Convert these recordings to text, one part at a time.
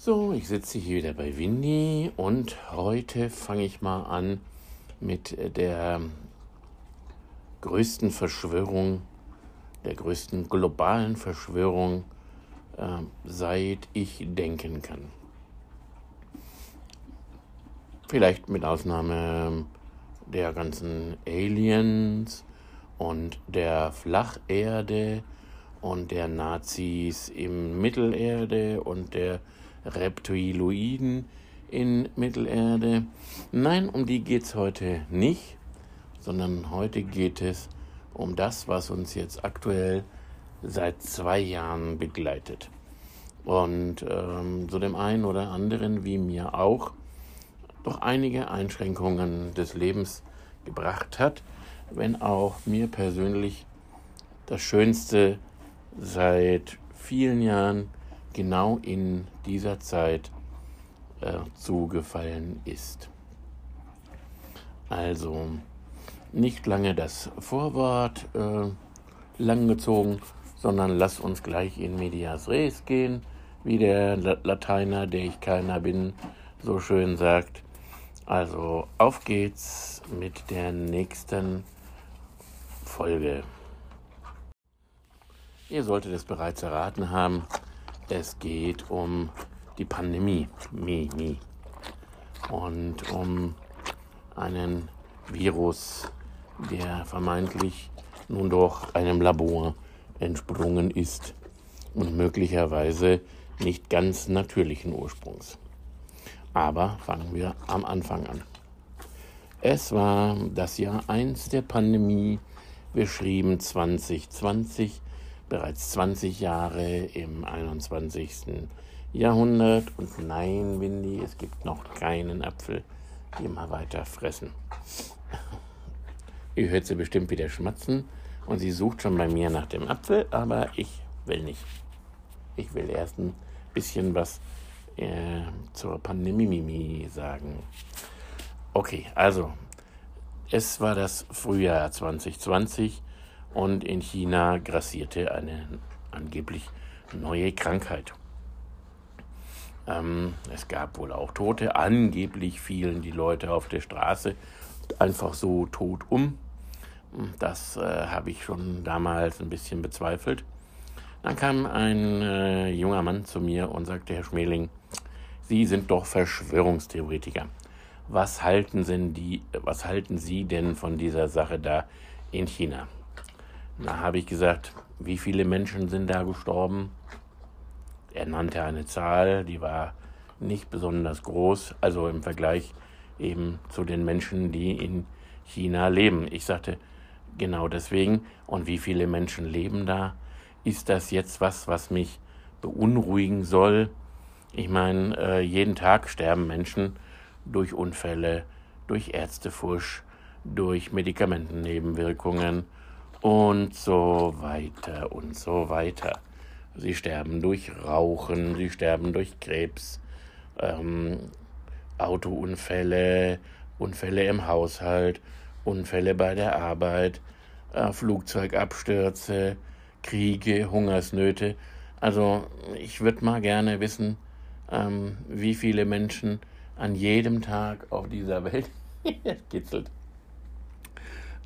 So, ich sitze hier wieder bei Windy und heute fange ich mal an mit der größten Verschwörung, der größten globalen Verschwörung, äh, seit ich denken kann. Vielleicht mit Ausnahme der ganzen Aliens und der Flacherde und der Nazis im Mittelerde und der Reptiloiden in Mittelerde. Nein, um die geht es heute nicht, sondern heute geht es um das, was uns jetzt aktuell seit zwei Jahren begleitet. Und ähm, so dem einen oder anderen, wie mir auch, doch einige Einschränkungen des Lebens gebracht hat, wenn auch mir persönlich das Schönste seit vielen Jahren genau in dieser Zeit äh, zugefallen ist. Also nicht lange das Vorwort äh, langgezogen, sondern lass uns gleich in medias res gehen, wie der Lateiner, der ich keiner bin, so schön sagt. Also auf geht's mit der nächsten Folge. Ihr solltet es bereits erraten haben, es geht um die Pandemie, Mi, Mi. Und um einen Virus, der vermeintlich nun doch einem Labor entsprungen ist und möglicherweise nicht ganz natürlichen Ursprungs. Aber fangen wir am Anfang an. Es war das Jahr 1 der Pandemie, beschrieben 2020 bereits 20 Jahre im 21. Jahrhundert. Und nein, Windy, es gibt noch keinen Apfel. Immer weiter fressen. Ihr hört sie bestimmt wieder schmatzen und sie sucht schon bei mir nach dem Apfel, aber ich will nicht. Ich will erst ein bisschen was äh, zur Pandemie sagen. Okay, also es war das Frühjahr 2020 und in China grassierte eine angeblich neue Krankheit. Ähm, es gab wohl auch Tote. Angeblich fielen die Leute auf der Straße einfach so tot um. Das äh, habe ich schon damals ein bisschen bezweifelt. Dann kam ein äh, junger Mann zu mir und sagte, Herr Schmeling, Sie sind doch Verschwörungstheoretiker. Was halten, denn die, was halten Sie denn von dieser Sache da in China? Da habe ich gesagt, wie viele Menschen sind da gestorben? Er nannte eine Zahl, die war nicht besonders groß, also im Vergleich eben zu den Menschen, die in China leben. Ich sagte, genau deswegen, und wie viele Menschen leben da? Ist das jetzt was, was mich beunruhigen soll? Ich meine, äh, jeden Tag sterben Menschen durch Unfälle, durch Ärztefusch, durch Medikamentennebenwirkungen und so weiter und so weiter. Sie sterben durch Rauchen, sie sterben durch Krebs, ähm, Autounfälle, Unfälle im Haushalt, Unfälle bei der Arbeit, äh, Flugzeugabstürze, Kriege, Hungersnöte. Also ich würde mal gerne wissen, ähm, wie viele Menschen an jedem Tag auf dieser Welt kitzelt.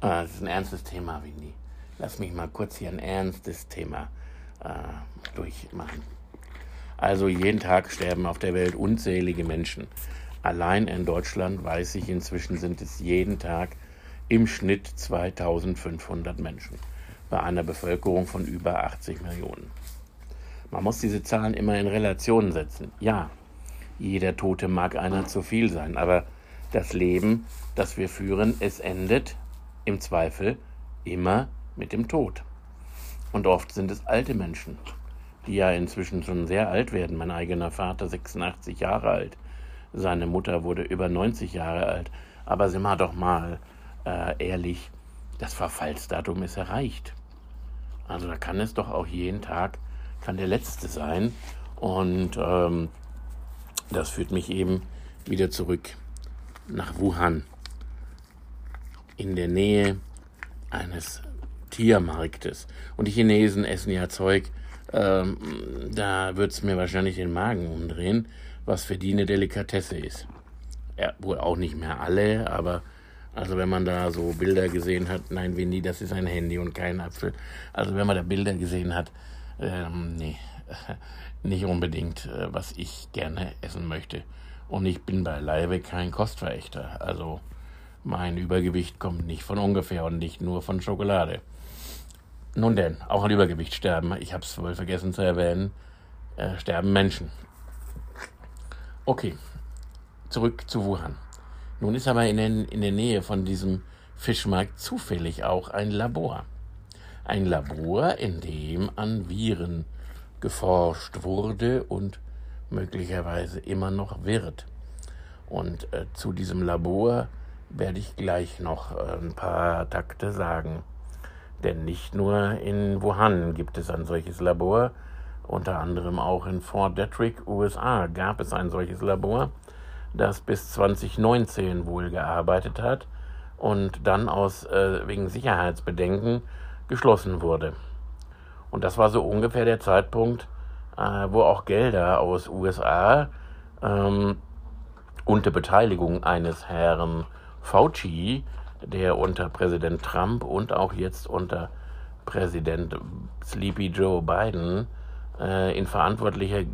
Ah, das ist ein ernstes Thema, Winnie. Lass mich mal kurz hier ein ernstes Thema äh, durchmachen. Also jeden Tag sterben auf der Welt unzählige Menschen. Allein in Deutschland weiß ich inzwischen sind es jeden Tag im Schnitt 2500 Menschen bei einer Bevölkerung von über 80 Millionen. Man muss diese Zahlen immer in Relation setzen. Ja, jeder Tote mag einer zu viel sein, aber das Leben, das wir führen, es endet im Zweifel immer mit dem Tod. Und oft sind es alte Menschen, die ja inzwischen schon sehr alt werden. Mein eigener Vater 86 Jahre alt, seine Mutter wurde über 90 Jahre alt. Aber sind wir doch mal äh, ehrlich, das Verfallsdatum ist erreicht. Also da kann es doch auch jeden Tag, kann der letzte sein. Und ähm, das führt mich eben wieder zurück nach Wuhan. In der Nähe eines Tiermarktes. Und die Chinesen essen ja Zeug, ähm, da es mir wahrscheinlich den Magen umdrehen, was für die eine Delikatesse ist. Ja, wohl auch nicht mehr alle, aber also wenn man da so Bilder gesehen hat, nein, Winnie, das ist ein Handy und kein Apfel. Also wenn man da Bilder gesehen hat, ähm, nee, nicht unbedingt, äh, was ich gerne essen möchte. Und ich bin beileibe kein Kostverächter. Also mein Übergewicht kommt nicht von ungefähr und nicht nur von Schokolade. Nun denn, auch an Übergewicht sterben, ich habe es wohl vergessen zu erwähnen, äh, sterben Menschen. Okay, zurück zu Wuhan. Nun ist aber in, den, in der Nähe von diesem Fischmarkt zufällig auch ein Labor. Ein Labor, in dem an Viren geforscht wurde und möglicherweise immer noch wird. Und äh, zu diesem Labor werde ich gleich noch äh, ein paar Takte sagen. Denn nicht nur in Wuhan gibt es ein solches Labor, unter anderem auch in Fort Detrick, USA, gab es ein solches Labor, das bis 2019 wohl gearbeitet hat und dann aus äh, wegen Sicherheitsbedenken geschlossen wurde. Und das war so ungefähr der Zeitpunkt, äh, wo auch Gelder aus USA ähm, unter Beteiligung eines Herrn Fauci, der unter Präsident Trump und auch jetzt unter Präsident Sleepy Joe Biden äh, in verantwortlicher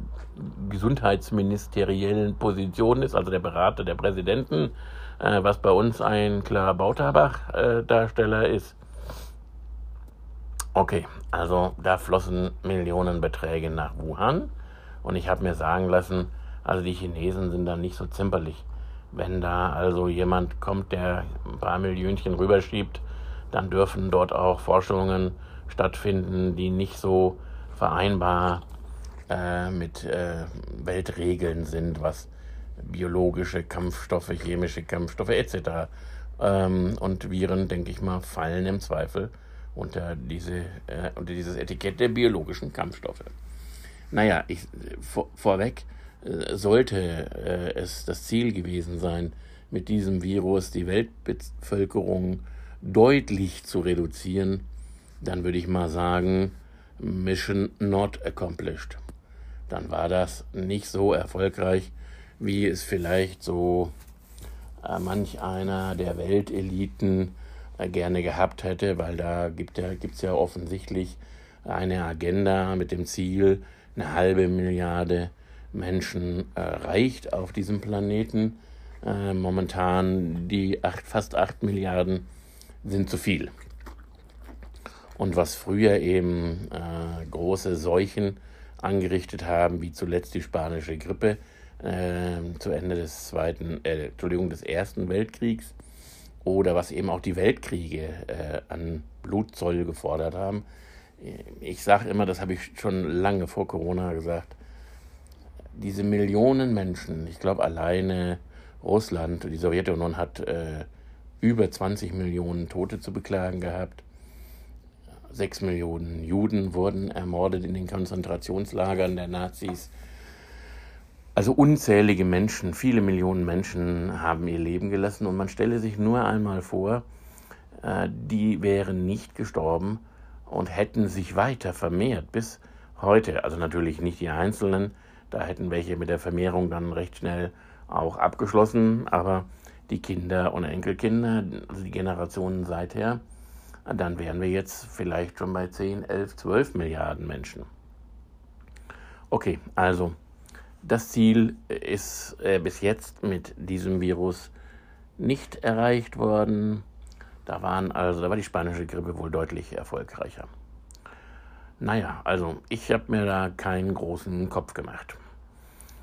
gesundheitsministeriellen Position ist, also der Berater der Präsidenten, äh, was bei uns ein klarer Bautabach-Darsteller äh, ist. Okay, also da flossen Millionenbeträge nach Wuhan und ich habe mir sagen lassen, also die Chinesen sind da nicht so zimperlich. Wenn da also jemand kommt, der ein paar Millionchen rüberschiebt, dann dürfen dort auch Forschungen stattfinden, die nicht so vereinbar äh, mit äh, Weltregeln sind, was biologische Kampfstoffe, chemische Kampfstoffe etc. Ähm, und Viren, denke ich mal, fallen im Zweifel unter, diese, äh, unter dieses Etikett der biologischen Kampfstoffe. Naja, ich, vor, vorweg, sollte äh, es das Ziel gewesen sein, mit diesem Virus die Weltbevölkerung deutlich zu reduzieren, dann würde ich mal sagen, Mission not accomplished. Dann war das nicht so erfolgreich, wie es vielleicht so äh, manch einer der Welteliten äh, gerne gehabt hätte, weil da gibt gibt's ja offensichtlich eine Agenda mit dem Ziel, eine halbe Milliarde Menschen erreicht auf diesem Planeten. Äh, momentan die acht, fast 8 Milliarden sind zu viel. Und was früher eben äh, große Seuchen angerichtet haben, wie zuletzt die spanische Grippe äh, zu Ende des zweiten, äh, Entschuldigung, des ersten Weltkriegs, oder was eben auch die Weltkriege äh, an Blutzoll gefordert haben. Ich sage immer, das habe ich schon lange vor Corona gesagt, diese Millionen Menschen, ich glaube alleine Russland, die Sowjetunion hat äh, über 20 Millionen Tote zu beklagen gehabt. Sechs Millionen Juden wurden ermordet in den Konzentrationslagern der Nazis. Also unzählige Menschen, viele Millionen Menschen haben ihr Leben gelassen und man stelle sich nur einmal vor, äh, die wären nicht gestorben und hätten sich weiter vermehrt bis heute. Also natürlich nicht die Einzelnen, da hätten welche mit der Vermehrung dann recht schnell auch abgeschlossen, aber die Kinder und Enkelkinder, also die Generationen seither, dann wären wir jetzt vielleicht schon bei 10, 11, 12 Milliarden Menschen. Okay, also das Ziel ist äh, bis jetzt mit diesem Virus nicht erreicht worden. Da waren also, da war die spanische Grippe wohl deutlich erfolgreicher. Naja, also ich habe mir da keinen großen Kopf gemacht.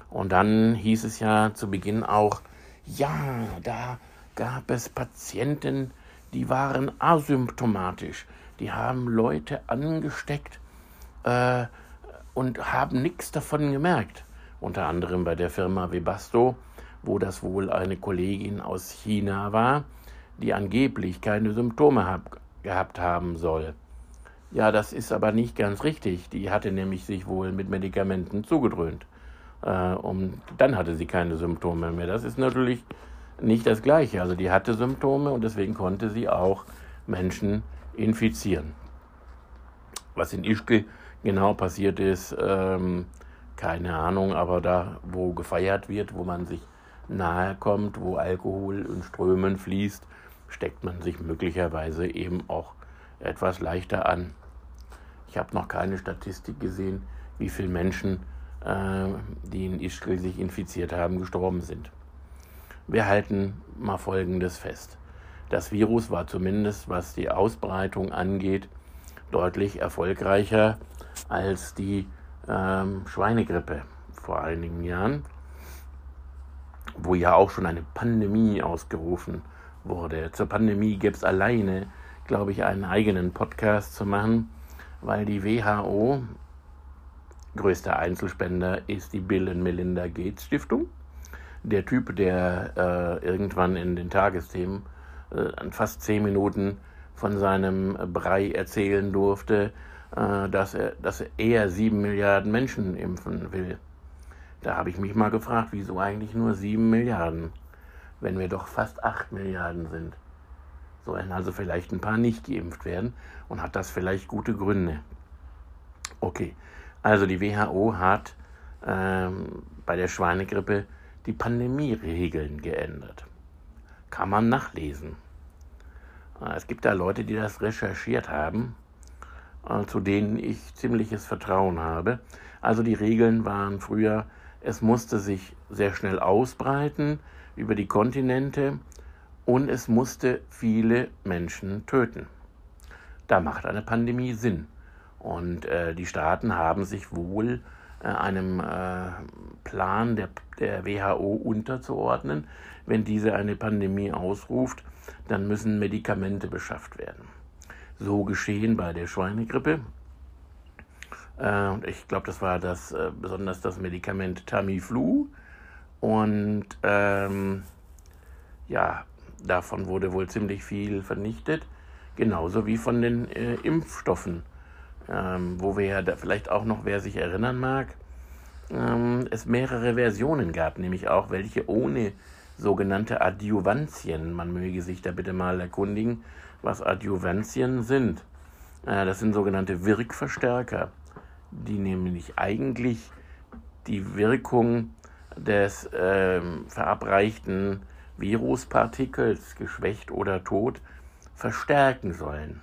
Und dann hieß es ja zu Beginn auch, ja, da gab es Patienten, die waren asymptomatisch, die haben Leute angesteckt äh, und haben nichts davon gemerkt. Unter anderem bei der Firma Webasto, wo das wohl eine Kollegin aus China war, die angeblich keine Symptome hab, gehabt haben soll. Ja, das ist aber nicht ganz richtig. Die hatte nämlich sich wohl mit Medikamenten zugedröhnt. Äh, und dann hatte sie keine Symptome mehr. Das ist natürlich nicht das Gleiche. Also die hatte Symptome und deswegen konnte sie auch Menschen infizieren. Was in Ischke genau passiert ist, ähm, keine Ahnung, aber da, wo gefeiert wird, wo man sich nahe kommt, wo Alkohol in Strömen fließt, steckt man sich möglicherweise eben auch etwas leichter an. Ich habe noch keine Statistik gesehen, wie viele Menschen, äh, die in Ischgl sich infiziert haben, gestorben sind. Wir halten mal Folgendes fest. Das Virus war zumindest, was die Ausbreitung angeht, deutlich erfolgreicher als die ähm, Schweinegrippe vor einigen Jahren, wo ja auch schon eine Pandemie ausgerufen wurde. Zur Pandemie gäbe es alleine, glaube ich, einen eigenen Podcast zu machen, weil die WHO, größter Einzelspender, ist die Bill und Melinda Gates Stiftung. Der Typ, der äh, irgendwann in den Tagesthemen äh, fast zehn Minuten von seinem Brei erzählen durfte, äh, dass, er, dass er sieben Milliarden Menschen impfen will. Da habe ich mich mal gefragt, wieso eigentlich nur sieben Milliarden, wenn wir doch fast acht Milliarden sind. Sollen also vielleicht ein paar nicht geimpft werden und hat das vielleicht gute Gründe. Okay, also die WHO hat ähm, bei der Schweinegrippe die Pandemieregeln geändert. Kann man nachlesen. Äh, es gibt da Leute, die das recherchiert haben äh, zu denen ich ziemliches Vertrauen habe. Also die Regeln waren früher, es musste sich sehr schnell ausbreiten über die Kontinente und es musste viele Menschen töten. Da macht eine Pandemie Sinn. Und äh, die Staaten haben sich wohl äh, einem äh, Plan der, der WHO unterzuordnen. Wenn diese eine Pandemie ausruft, dann müssen Medikamente beschafft werden so geschehen bei der Schweinegrippe. Äh, ich glaube, das war das äh, besonders das Medikament Tamiflu. Und ähm, ja, davon wurde wohl ziemlich viel vernichtet, genauso wie von den äh, Impfstoffen, ähm, wo wir ja da vielleicht auch noch, wer sich erinnern mag, ähm, es mehrere Versionen gab, nämlich auch welche ohne sogenannte Adjuvantien. Man möge sich da bitte mal erkundigen, was Adjuvantien sind. Äh, das sind sogenannte Wirkverstärker, die nämlich eigentlich die Wirkung des äh, verabreichten Viruspartikels, geschwächt oder tot, verstärken sollen.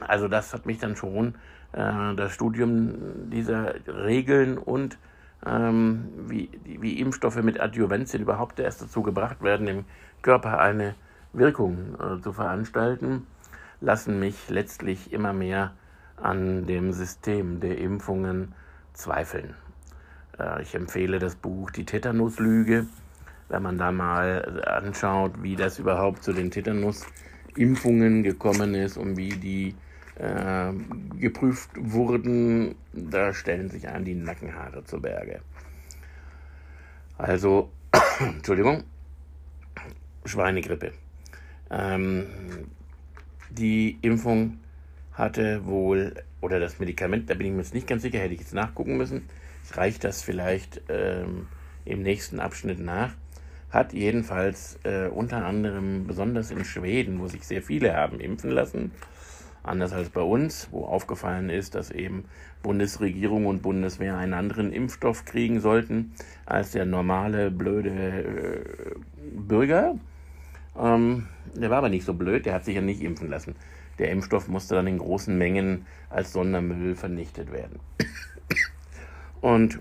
Also das hat mich dann schon äh, das Studium dieser Regeln und ähm, wie, wie Impfstoffe mit Adjuvantien überhaupt erst dazu gebracht werden, im Körper eine Wirkung äh, zu veranstalten, lassen mich letztlich immer mehr an dem System der Impfungen zweifeln. Äh, ich empfehle das Buch Die Tetanuslüge, wenn man da mal anschaut, wie das überhaupt zu den Tetanusimpfungen gekommen ist und wie die äh, geprüft wurden, da stellen sich einem die Nackenhaare zu Berge. Also, Entschuldigung, Schweinegrippe. Ähm, die Impfung hatte wohl, oder das Medikament, da bin ich mir jetzt nicht ganz sicher, hätte ich jetzt nachgucken müssen. Reicht das vielleicht ähm, im nächsten Abschnitt nach? Hat jedenfalls äh, unter anderem, besonders in Schweden, wo sich sehr viele haben impfen lassen, anders als bei uns, wo aufgefallen ist, dass eben Bundesregierung und Bundeswehr einen anderen Impfstoff kriegen sollten als der normale blöde äh, Bürger. Ähm, der war aber nicht so blöd, der hat sich ja nicht impfen lassen. Der Impfstoff musste dann in großen Mengen als Sondermüll vernichtet werden. Und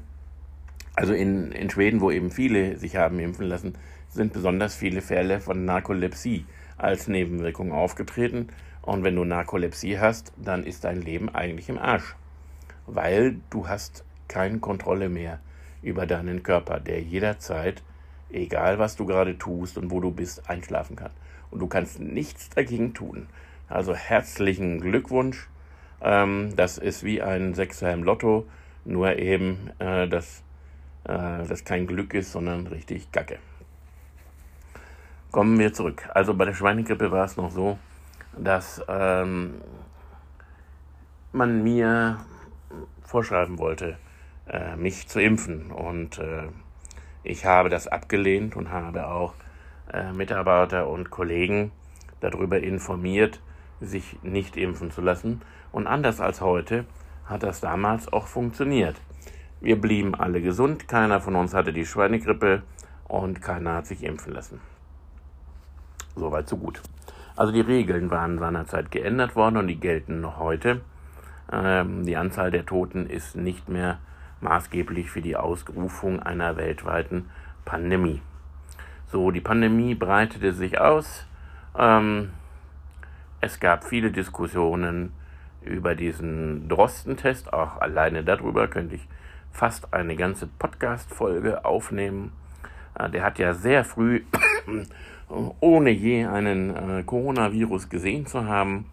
also in, in Schweden, wo eben viele sich haben impfen lassen, sind besonders viele Fälle von Narkolepsie als Nebenwirkung aufgetreten. Und wenn du Narkolepsie hast, dann ist dein Leben eigentlich im Arsch. Weil du hast keine Kontrolle mehr über deinen Körper, der jederzeit egal was du gerade tust und wo du bist, einschlafen kann. Und du kannst nichts dagegen tun. Also herzlichen Glückwunsch. Ähm, das ist wie ein Sechser im Lotto, nur eben, äh, dass äh, das kein Glück ist, sondern richtig Gacke. Kommen wir zurück. Also bei der Schweinegrippe war es noch so, dass ähm, man mir vorschreiben wollte, äh, mich zu impfen. Und äh, ich habe das abgelehnt und habe auch äh, Mitarbeiter und Kollegen darüber informiert, sich nicht impfen zu lassen. Und anders als heute hat das damals auch funktioniert. Wir blieben alle gesund, keiner von uns hatte die Schweinegrippe und keiner hat sich impfen lassen. Soweit, so gut. Also die Regeln waren seinerzeit geändert worden und die gelten noch heute. Ähm, die Anzahl der Toten ist nicht mehr maßgeblich für die Ausrufung einer weltweiten Pandemie. So, die Pandemie breitete sich aus. Ähm, es gab viele Diskussionen über diesen Drosten-Test. Auch alleine darüber könnte ich fast eine ganze Podcast-Folge aufnehmen. Äh, der hat ja sehr früh, ohne je einen äh, Coronavirus gesehen zu haben,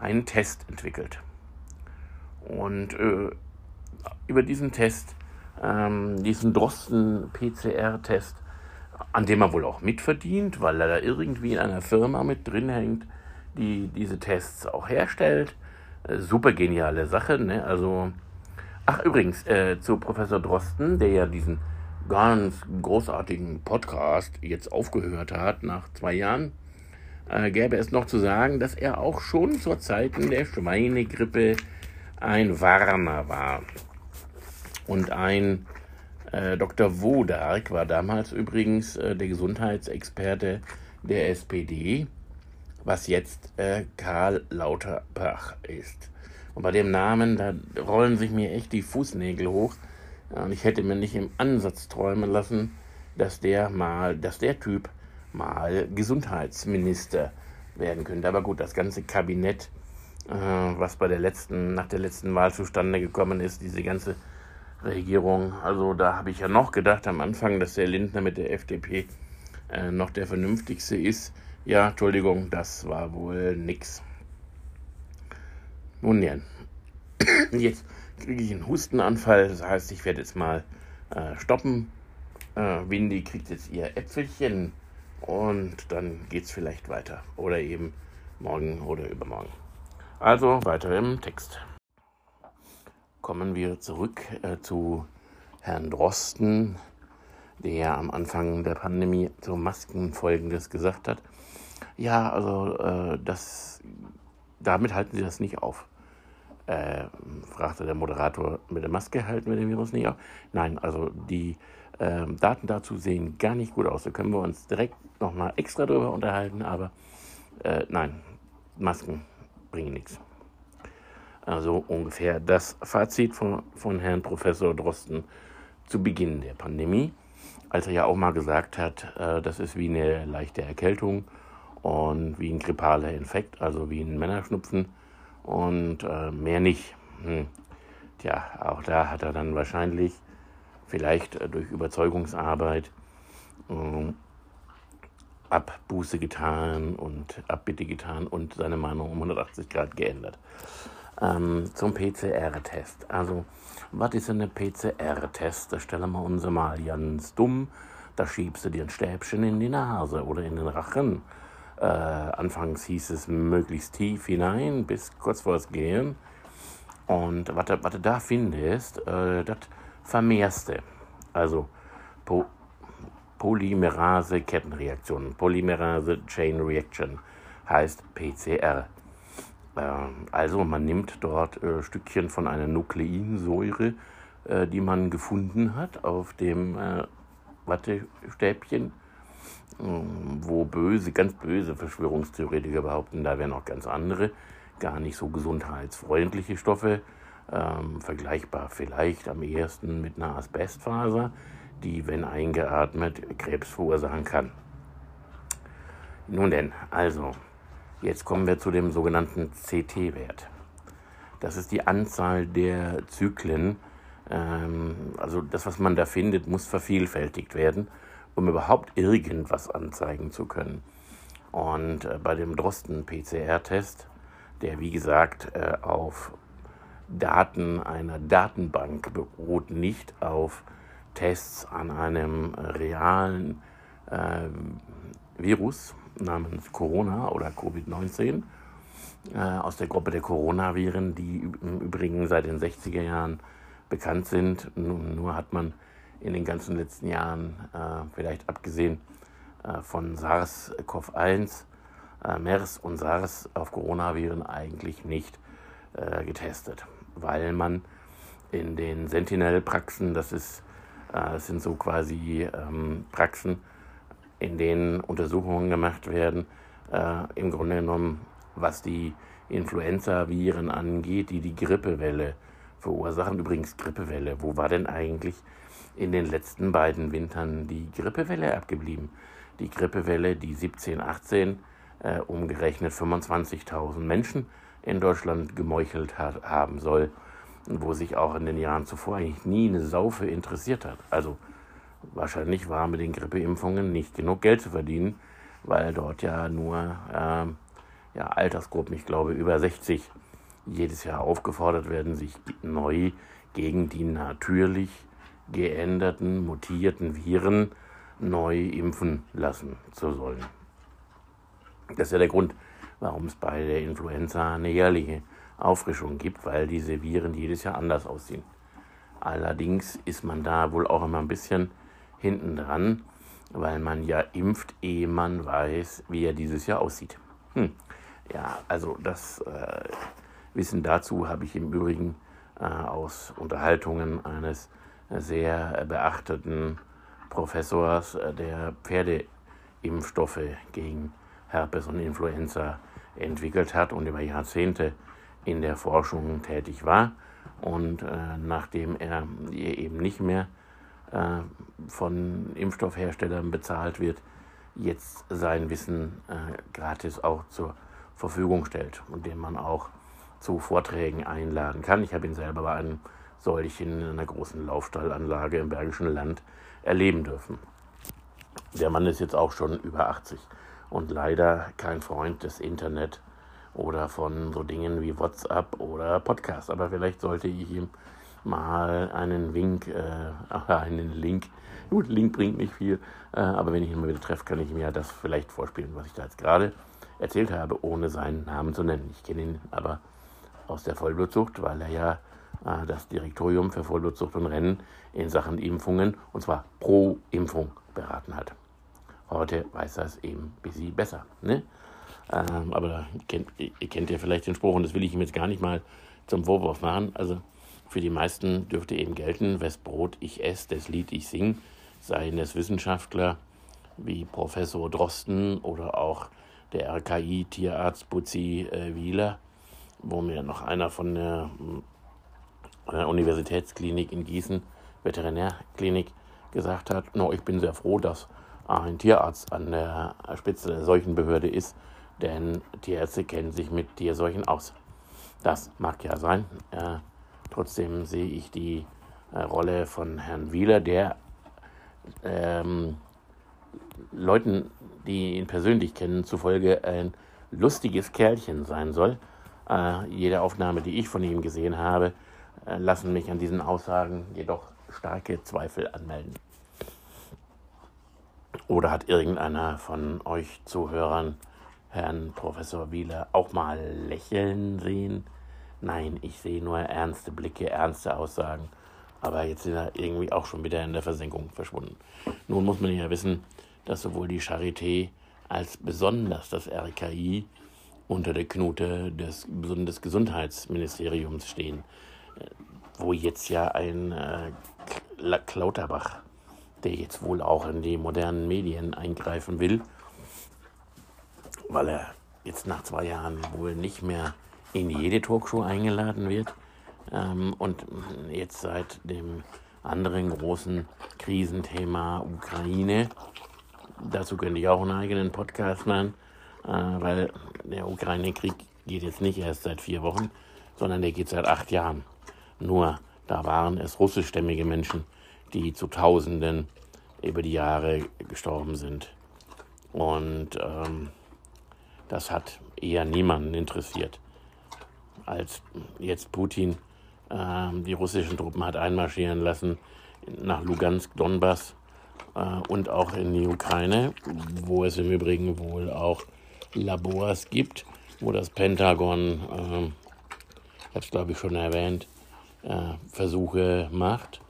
einen Test entwickelt. Und äh, über diesen Test, ähm, diesen Drosten-PCR-Test, an dem er wohl auch mitverdient, weil er da irgendwie in einer Firma mit drin hängt, die diese Tests auch herstellt. Äh, super geniale Sache, ne? Also, ach übrigens, äh, zu Professor Drosten, der ja diesen ganz großartigen Podcast jetzt aufgehört hat nach zwei Jahren, äh, gäbe es noch zu sagen, dass er auch schon zur Zeiten der Schweinegrippe ein Warner war. Und ein äh, Dr. Wodark war damals übrigens äh, der Gesundheitsexperte der SPD, was jetzt äh, Karl Lauterbach ist. Und bei dem Namen, da rollen sich mir echt die Fußnägel hoch. Und ich hätte mir nicht im Ansatz träumen lassen, dass der mal, dass der Typ mal Gesundheitsminister werden könnte. Aber gut, das ganze Kabinett, äh, was bei der letzten, nach der letzten Wahl zustande gekommen ist, diese ganze Regierung. Also da habe ich ja noch gedacht am Anfang, dass der Lindner mit der FDP äh, noch der vernünftigste ist. Ja, Entschuldigung, das war wohl nix. Nun ja, jetzt kriege ich einen Hustenanfall, das heißt, ich werde jetzt mal äh, stoppen. Äh, Windy kriegt jetzt ihr Äpfelchen und dann geht es vielleicht weiter. Oder eben morgen oder übermorgen. Also weiter im Text kommen wir zurück äh, zu Herrn Drosten, der am Anfang der Pandemie zu Masken Folgendes gesagt hat. Ja, also äh, das, damit halten Sie das nicht auf. Äh, fragte der Moderator, mit der Maske halten wir den Virus nicht auf? Nein, also die äh, Daten dazu sehen gar nicht gut aus. Da können wir uns direkt nochmal extra drüber unterhalten, aber äh, nein, Masken bringen nichts. Also ungefähr das Fazit von, von Herrn Professor Drosten zu Beginn der Pandemie, als er ja auch mal gesagt hat, äh, das ist wie eine leichte Erkältung und wie ein grippaler Infekt, also wie ein Männerschnupfen und äh, mehr nicht. Hm. Tja, auch da hat er dann wahrscheinlich vielleicht äh, durch Überzeugungsarbeit äh, Abbuße getan und Abbitte getan und seine Meinung um 180 Grad geändert ähm, zum PCR-Test. Also, was ist denn ein PCR-Test? Da stellen wir uns mal ganz dumm. Da schiebst du dir ein Stäbchen in die Nase oder in den Rachen. Äh, anfangs hieß es möglichst tief hinein, bis kurz vor das Gehen. Und was du, da findest, äh, das vermehrst du. Also po Polymerase-Kettenreaktion, Polymerase-Chain Reaction heißt PCR. Ähm, also man nimmt dort äh, Stückchen von einer Nukleinsäure, äh, die man gefunden hat auf dem äh, Wattestäbchen, wo böse, ganz böse Verschwörungstheoretiker behaupten, da wären auch ganz andere, gar nicht so gesundheitsfreundliche Stoffe, ähm, vergleichbar vielleicht am ehesten mit einer Asbestfaser, die, wenn eingeatmet, Krebs verursachen kann. Nun denn, also Jetzt kommen wir zu dem sogenannten CT-Wert. Das ist die Anzahl der Zyklen. Ähm, also das, was man da findet, muss vervielfältigt werden, um überhaupt irgendwas anzeigen zu können. Und äh, bei dem Drosten-PCR-Test, der wie gesagt äh, auf Daten einer Datenbank beruht, nicht auf Tests an einem realen äh, Virus, namens Corona oder Covid-19 äh, aus der Gruppe der Coronaviren, die im Übrigen seit den 60er Jahren bekannt sind. Nur, nur hat man in den ganzen letzten Jahren, äh, vielleicht abgesehen äh, von SARS-CoV-1, äh, MERS und SARS auf Coronaviren eigentlich nicht äh, getestet, weil man in den Sentinel-Praxen, das, ist, äh, das sind so quasi ähm, Praxen, in denen Untersuchungen gemacht werden, äh, im Grunde genommen, was die Influenza-Viren angeht, die die Grippewelle verursachen. Übrigens Grippewelle, wo war denn eigentlich in den letzten beiden Wintern die Grippewelle abgeblieben? Die Grippewelle, die 17, 18 äh, umgerechnet 25.000 Menschen in Deutschland gemeuchelt hat, haben soll, wo sich auch in den Jahren zuvor eigentlich nie eine Saufe interessiert hat. Also wahrscheinlich war mit den Grippeimpfungen nicht genug Geld zu verdienen, weil dort ja nur äh, ja, Altersgruppen, ich glaube über 60, jedes Jahr aufgefordert werden, sich neu gegen die natürlich geänderten, mutierten Viren neu impfen lassen zu sollen. Das ist ja der Grund, warum es bei der Influenza eine jährliche Auffrischung gibt, weil diese Viren jedes Jahr anders aussehen. Allerdings ist man da wohl auch immer ein bisschen hinten dran, weil man ja impft, ehe man weiß, wie er dieses Jahr aussieht. Hm. Ja, also das äh, Wissen dazu habe ich im Übrigen äh, aus Unterhaltungen eines sehr beachteten Professors, äh, der Pferdeimpfstoffe gegen Herpes und Influenza entwickelt hat und über Jahrzehnte in der Forschung tätig war. Und äh, nachdem er eben nicht mehr äh, von Impfstoffherstellern bezahlt wird, jetzt sein Wissen äh, gratis auch zur Verfügung stellt und den man auch zu Vorträgen einladen kann. Ich habe ihn selber bei einem solchen in einer großen Laufstallanlage im Bergischen Land erleben dürfen. Der Mann ist jetzt auch schon über 80 und leider kein Freund des Internet oder von so Dingen wie WhatsApp oder Podcast. Aber vielleicht sollte ich ihm mal einen Wink, äh, einen Link. Gut, Link bringt nicht viel, äh, aber wenn ich ihn mal wieder treffe, kann ich ja das vielleicht vorspielen, was ich da jetzt gerade erzählt habe, ohne seinen Namen zu nennen. Ich kenne ihn aber aus der Vollblutzucht, weil er ja das Direktorium für Vollblutzucht und Rennen in Sachen Impfungen, und zwar pro Impfung, beraten hat. Heute weiß es eben ein bisschen besser. Ne? Ähm, aber kennt, ihr kennt ja vielleicht den Spruch, und das will ich ihm jetzt gar nicht mal zum Vorwurf machen. Also für die meisten dürfte eben gelten, wes Brot ich esse, das Lied ich sing, seien es Wissenschaftler wie Professor Drosten oder auch der RKI-Tierarzt Butzi äh, Wieler, wo mir noch einer von der äh, Universitätsklinik in Gießen, Veterinärklinik, gesagt hat, no, ich bin sehr froh, dass ein Tierarzt an der Spitze der Seuchenbehörde ist, denn Tierärzte kennen sich mit Tierseuchen aus. Das mag ja sein. Äh, trotzdem sehe ich die äh, Rolle von Herrn Wieler, der ähm, Leuten, die ihn persönlich kennen, zufolge ein lustiges Kerlchen sein soll. Äh, jede Aufnahme, die ich von ihm gesehen habe, äh, lassen mich an diesen Aussagen jedoch starke Zweifel anmelden. Oder hat irgendeiner von euch Zuhörern Herrn Professor Wieler auch mal lächeln sehen? Nein, ich sehe nur ernste Blicke, ernste Aussagen. Aber jetzt ist er irgendwie auch schon wieder in der Versenkung verschwunden. Nun muss man ja wissen, dass sowohl die Charité als besonders das RKI unter der Knute des, des Gesundheitsministeriums stehen, wo jetzt ja ein äh, Klauterbach der jetzt wohl auch in die modernen Medien eingreifen will, weil er jetzt nach zwei Jahren wohl nicht mehr in jede Talkshow eingeladen wird ähm, und jetzt seit dem anderen großen Krisenthema Ukraine, dazu könnte ich auch einen eigenen Podcast machen, äh, weil der Ukraine-Krieg geht jetzt nicht erst seit vier Wochen, sondern der geht seit acht Jahren. Nur da waren es russischstämmige Menschen, die zu Tausenden über die Jahre gestorben sind. Und ähm, das hat eher niemanden interessiert. Als jetzt Putin äh, die russischen Truppen hat einmarschieren lassen nach Lugansk, Donbass äh, und auch in die Ukraine, wo es im Übrigen wohl auch Labors gibt, wo das Pentagon, äh, ich habe es glaube ich schon erwähnt, äh, Versuche macht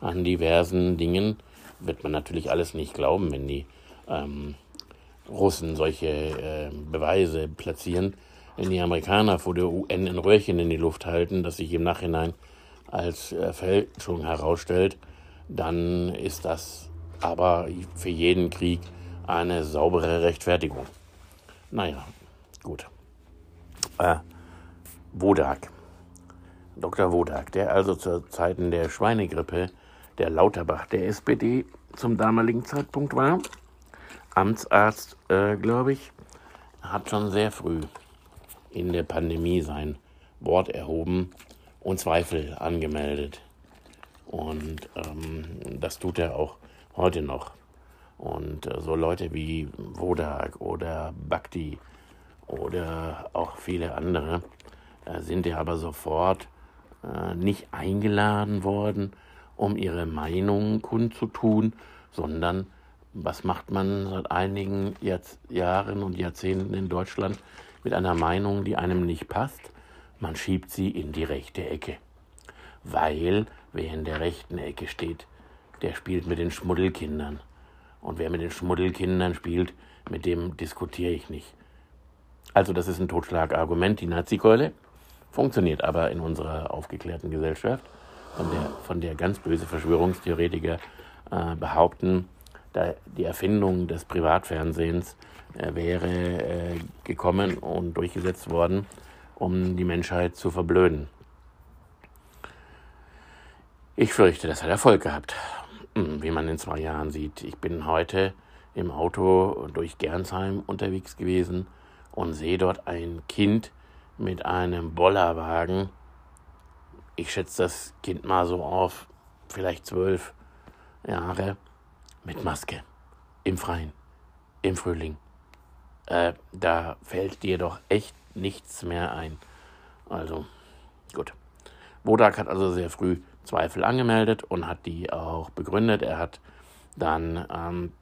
an diversen Dingen, wird man natürlich alles nicht glauben, wenn die ähm, Russen solche äh, Beweise platzieren, wenn die Amerikaner vor der UN ein Röhrchen in die Luft halten, das sich im Nachhinein als äh, Fälschung herausstellt, dann ist das aber für jeden Krieg eine saubere Rechtfertigung. Naja, gut. Äh, Wodak. Dr. Wodak, der also zu Zeiten der Schweinegrippe der Lauterbach der SPD zum damaligen Zeitpunkt war, Amtsarzt, äh, glaube ich, hat schon sehr früh in der Pandemie sein Wort erhoben und Zweifel angemeldet. Und ähm, das tut er auch heute noch. Und äh, so Leute wie Wodak oder Bhakti oder auch viele andere äh, sind ja aber sofort äh, nicht eingeladen worden, um ihre Meinung kundzutun, sondern was macht man seit einigen Jahrz Jahren und Jahrzehnten in Deutschland mit einer Meinung, die einem nicht passt? Man schiebt sie in die rechte Ecke. Weil wer in der rechten Ecke steht, der spielt mit den Schmuddelkindern. Und wer mit den Schmuddelkindern spielt, mit dem diskutiere ich nicht. Also das ist ein Totschlagargument, die Nazi-Keule. Funktioniert aber in unserer aufgeklärten Gesellschaft, von der, von der ganz böse Verschwörungstheoretiker äh, behaupten, da die Erfindung des Privatfernsehens äh, wäre äh, gekommen und durchgesetzt worden, um die Menschheit zu verblöden. Ich fürchte, das hat Erfolg gehabt, hm, wie man in zwei Jahren sieht. Ich bin heute im Auto durch Gernsheim unterwegs gewesen und sehe dort ein Kind mit einem Bollerwagen. Ich schätze das Kind mal so auf, vielleicht zwölf Jahre, mit Maske, im Freien, im Frühling. Äh, da fällt dir doch echt nichts mehr ein. Also, gut. Wodak hat also sehr früh Zweifel angemeldet und hat die auch begründet. Er hat dann ähm,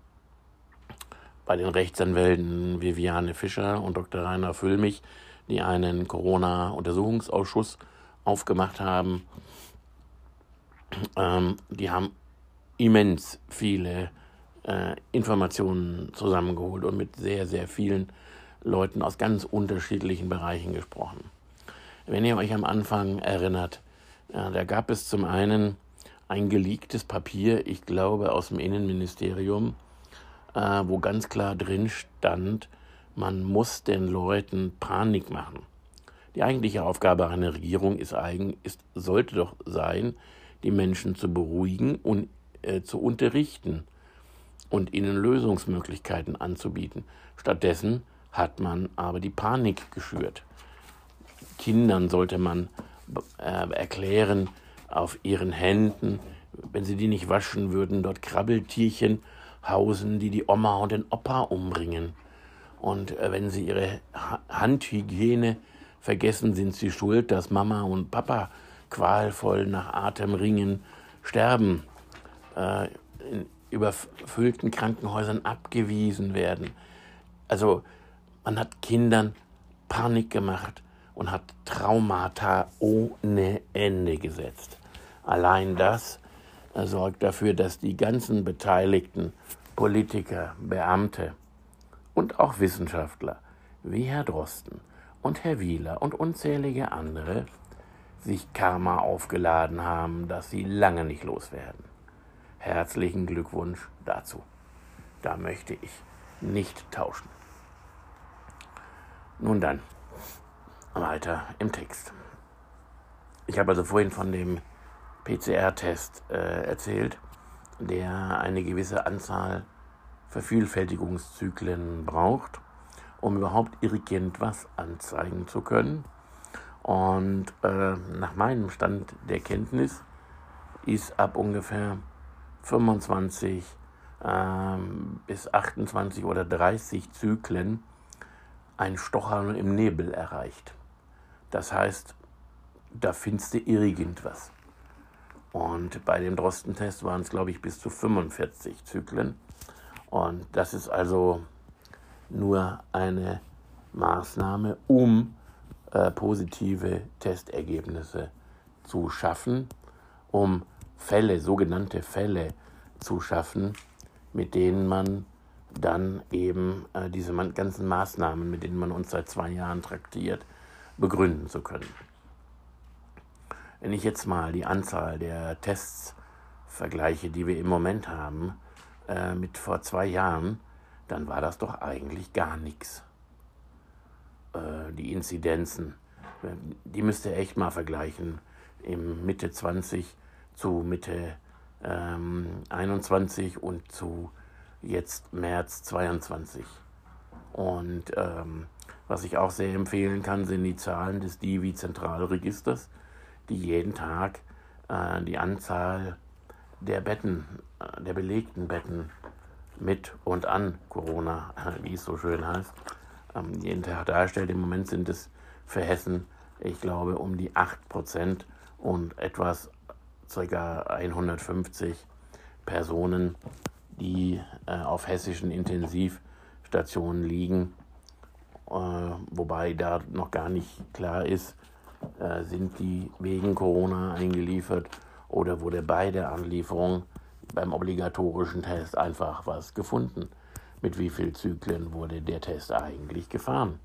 bei den Rechtsanwälten Viviane Fischer und Dr. Rainer Füllmich, die einen Corona-Untersuchungsausschuss aufgemacht haben, ähm, die haben immens viele äh, Informationen zusammengeholt und mit sehr, sehr vielen Leuten aus ganz unterschiedlichen Bereichen gesprochen. Wenn ihr euch am Anfang erinnert, ja, da gab es zum einen ein geleaktes Papier, ich glaube aus dem Innenministerium, äh, wo ganz klar drin stand, man muss den Leuten Panik machen. Die eigentliche Aufgabe einer Regierung ist, eigen, ist sollte doch sein, die Menschen zu beruhigen und äh, zu unterrichten und ihnen Lösungsmöglichkeiten anzubieten. Stattdessen hat man aber die Panik geschürt. Kindern sollte man äh, erklären, auf ihren Händen, wenn sie die nicht waschen würden, dort Krabbeltierchen hausen, die die Oma und den Opa umbringen. Und äh, wenn sie ihre ha Handhygiene vergessen, sind sie schuld, dass Mama und Papa qualvoll nach Atemringen sterben, äh, in überfüllten Krankenhäusern abgewiesen werden. Also man hat Kindern Panik gemacht und hat Traumata ohne Ende gesetzt. Allein das sorgt dafür, dass die ganzen Beteiligten, Politiker, Beamte und auch Wissenschaftler wie Herr Drosten und Herr Wieler und unzählige andere sich Karma aufgeladen haben, das sie lange nicht loswerden. Herzlichen Glückwunsch dazu. Da möchte ich nicht tauschen. Nun dann weiter im Text. Ich habe also vorhin von dem PCR-Test äh, erzählt, der eine gewisse Anzahl Vervielfältigungszyklen braucht, um überhaupt irgendwas anzeigen zu können. Und äh, nach meinem Stand der Kenntnis ist ab ungefähr 25 äh, bis 28 oder 30 Zyklen ein Stochern im Nebel erreicht. Das heißt, da findest du irgendwas. Und bei dem Drostentest waren es, glaube ich, bis zu 45 Zyklen. Und das ist also nur eine Maßnahme, um äh, positive Testergebnisse zu schaffen, um Fälle, sogenannte Fälle zu schaffen, mit denen man dann eben äh, diese ganzen Maßnahmen, mit denen man uns seit zwei Jahren traktiert, begründen zu können. Wenn ich jetzt mal die Anzahl der Tests vergleiche, die wir im Moment haben, äh, mit vor zwei Jahren, dann war das doch eigentlich gar nichts. Äh, die Inzidenzen, die müsst ihr echt mal vergleichen. Im Mitte 20 zu Mitte ähm, 21 und zu jetzt März 22. Und ähm, was ich auch sehr empfehlen kann, sind die Zahlen des Divi-Zentralregisters, die jeden Tag äh, die Anzahl der Betten, der belegten Betten mit und an Corona, wie es so schön heißt, jeden Tag darstellt. Im Moment sind es für Hessen, ich glaube, um die 8% und etwas ca. 150 Personen, die äh, auf hessischen Intensivstationen liegen, äh, wobei da noch gar nicht klar ist, äh, sind die wegen Corona eingeliefert oder wurde bei der Anlieferung beim obligatorischen Test einfach was gefunden. Mit wie vielen Zyklen wurde der Test eigentlich gefahren?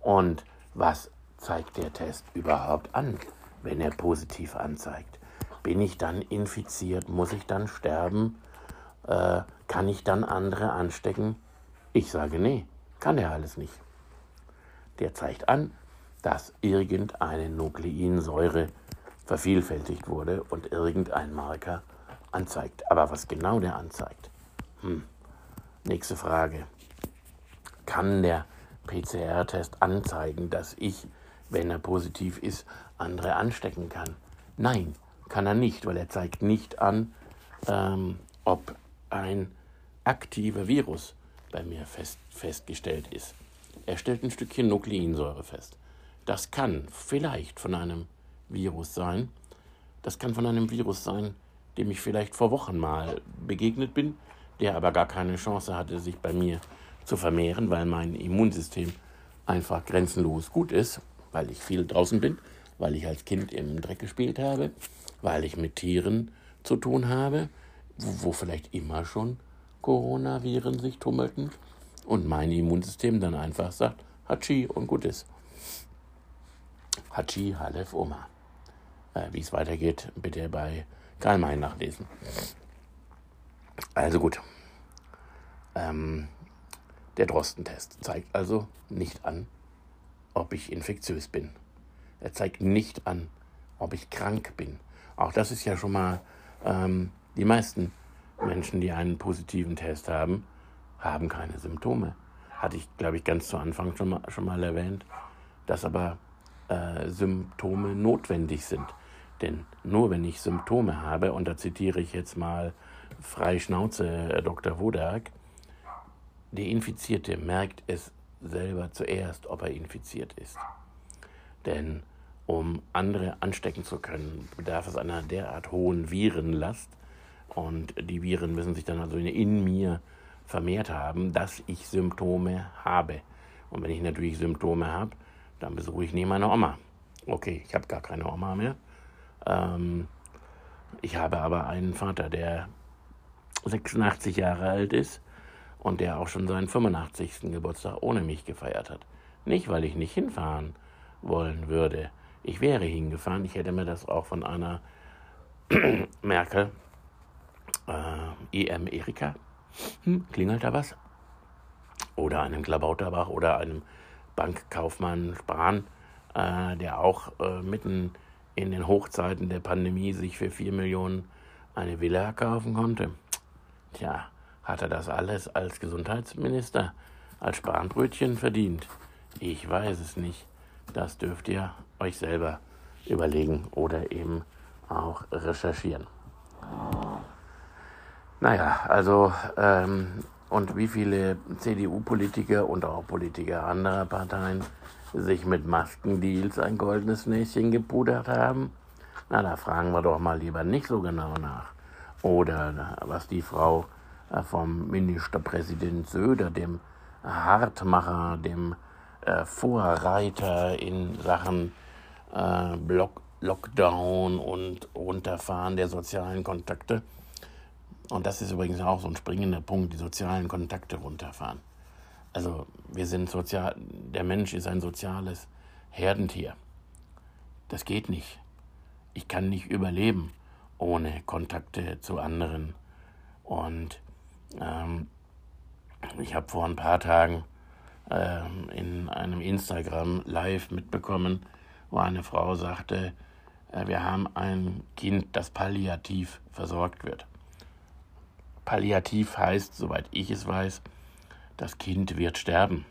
Und was zeigt der Test überhaupt an, wenn er positiv anzeigt? Bin ich dann infiziert? Muss ich dann sterben? Äh, kann ich dann andere anstecken? Ich sage nee, kann er alles nicht. Der zeigt an, dass irgendeine Nukleinsäure vervielfältigt wurde und irgendein Marker anzeigt. Aber was genau der anzeigt? Hm. Nächste Frage. Kann der PCR-Test anzeigen, dass ich, wenn er positiv ist, andere anstecken kann? Nein, kann er nicht, weil er zeigt nicht an, ähm, ob ein aktiver Virus bei mir fest, festgestellt ist. Er stellt ein Stückchen Nukleinsäure fest. Das kann vielleicht von einem Virus sein. Das kann von einem Virus sein, dem ich vielleicht vor Wochen mal begegnet bin, der aber gar keine Chance hatte, sich bei mir zu vermehren, weil mein Immunsystem einfach grenzenlos gut ist, weil ich viel draußen bin, weil ich als Kind im Dreck gespielt habe, weil ich mit Tieren zu tun habe, wo, wo vielleicht immer schon Coronaviren sich tummelten und mein Immunsystem dann einfach sagt, Hatschi und gut ist. Hatschi, Halef, Oma. Äh, Wie es weitergeht, bitte bei Karl May nachlesen. Also gut. Ähm, der Drostentest zeigt also nicht an, ob ich infektiös bin. Er zeigt nicht an, ob ich krank bin. Auch das ist ja schon mal ähm, die meisten Menschen, die einen positiven Test haben, haben keine Symptome. Hatte ich, glaube ich, ganz zu Anfang schon mal, schon mal erwähnt, dass aber äh, Symptome notwendig sind. Denn nur wenn ich Symptome habe, und da zitiere ich jetzt mal frei Schnauze äh, Dr. Wodak, der Infizierte merkt es selber zuerst, ob er infiziert ist. Denn um andere anstecken zu können, bedarf es einer derart hohen Virenlast, und die Viren müssen sich dann also in mir vermehrt haben, dass ich Symptome habe. Und wenn ich natürlich Symptome habe, dann besuche ich nie meine Oma. Okay, ich habe gar keine Oma mehr. Ähm, ich habe aber einen Vater, der 86 Jahre alt ist und der auch schon seinen 85. Geburtstag ohne mich gefeiert hat. Nicht, weil ich nicht hinfahren wollen würde. Ich wäre hingefahren, ich hätte mir das auch von einer Merkel, äh, EM Erika, hm, klingelt da was? Oder einem Klabauterbach oder einem Bankkaufmann Spahn, äh, der auch äh, mitten in den Hochzeiten der Pandemie sich für 4 Millionen eine Villa kaufen konnte. Tja, hat er das alles als Gesundheitsminister, als Spanbrötchen verdient? Ich weiß es nicht. Das dürft ihr euch selber überlegen oder eben auch recherchieren. Naja, also ähm, und wie viele CDU-Politiker und auch Politiker anderer Parteien sich mit Maskendeals ein goldenes Näschen gepudert haben? Na, da fragen wir doch mal lieber nicht so genau nach. Oder was die Frau äh, vom Ministerpräsident Söder, dem Hartmacher, dem äh, Vorreiter in Sachen äh, Lockdown und Runterfahren der sozialen Kontakte, Und das ist übrigens auch so ein springender Punkt, die sozialen Kontakte runterfahren. Also wir sind sozial, der Mensch ist ein soziales Herdentier. Das geht nicht. Ich kann nicht überleben ohne Kontakte zu anderen. Und ähm, ich habe vor ein paar Tagen ähm, in einem Instagram live mitbekommen, wo eine Frau sagte, äh, wir haben ein Kind, das palliativ versorgt wird. Palliativ heißt, soweit ich es weiß, das Kind wird sterben.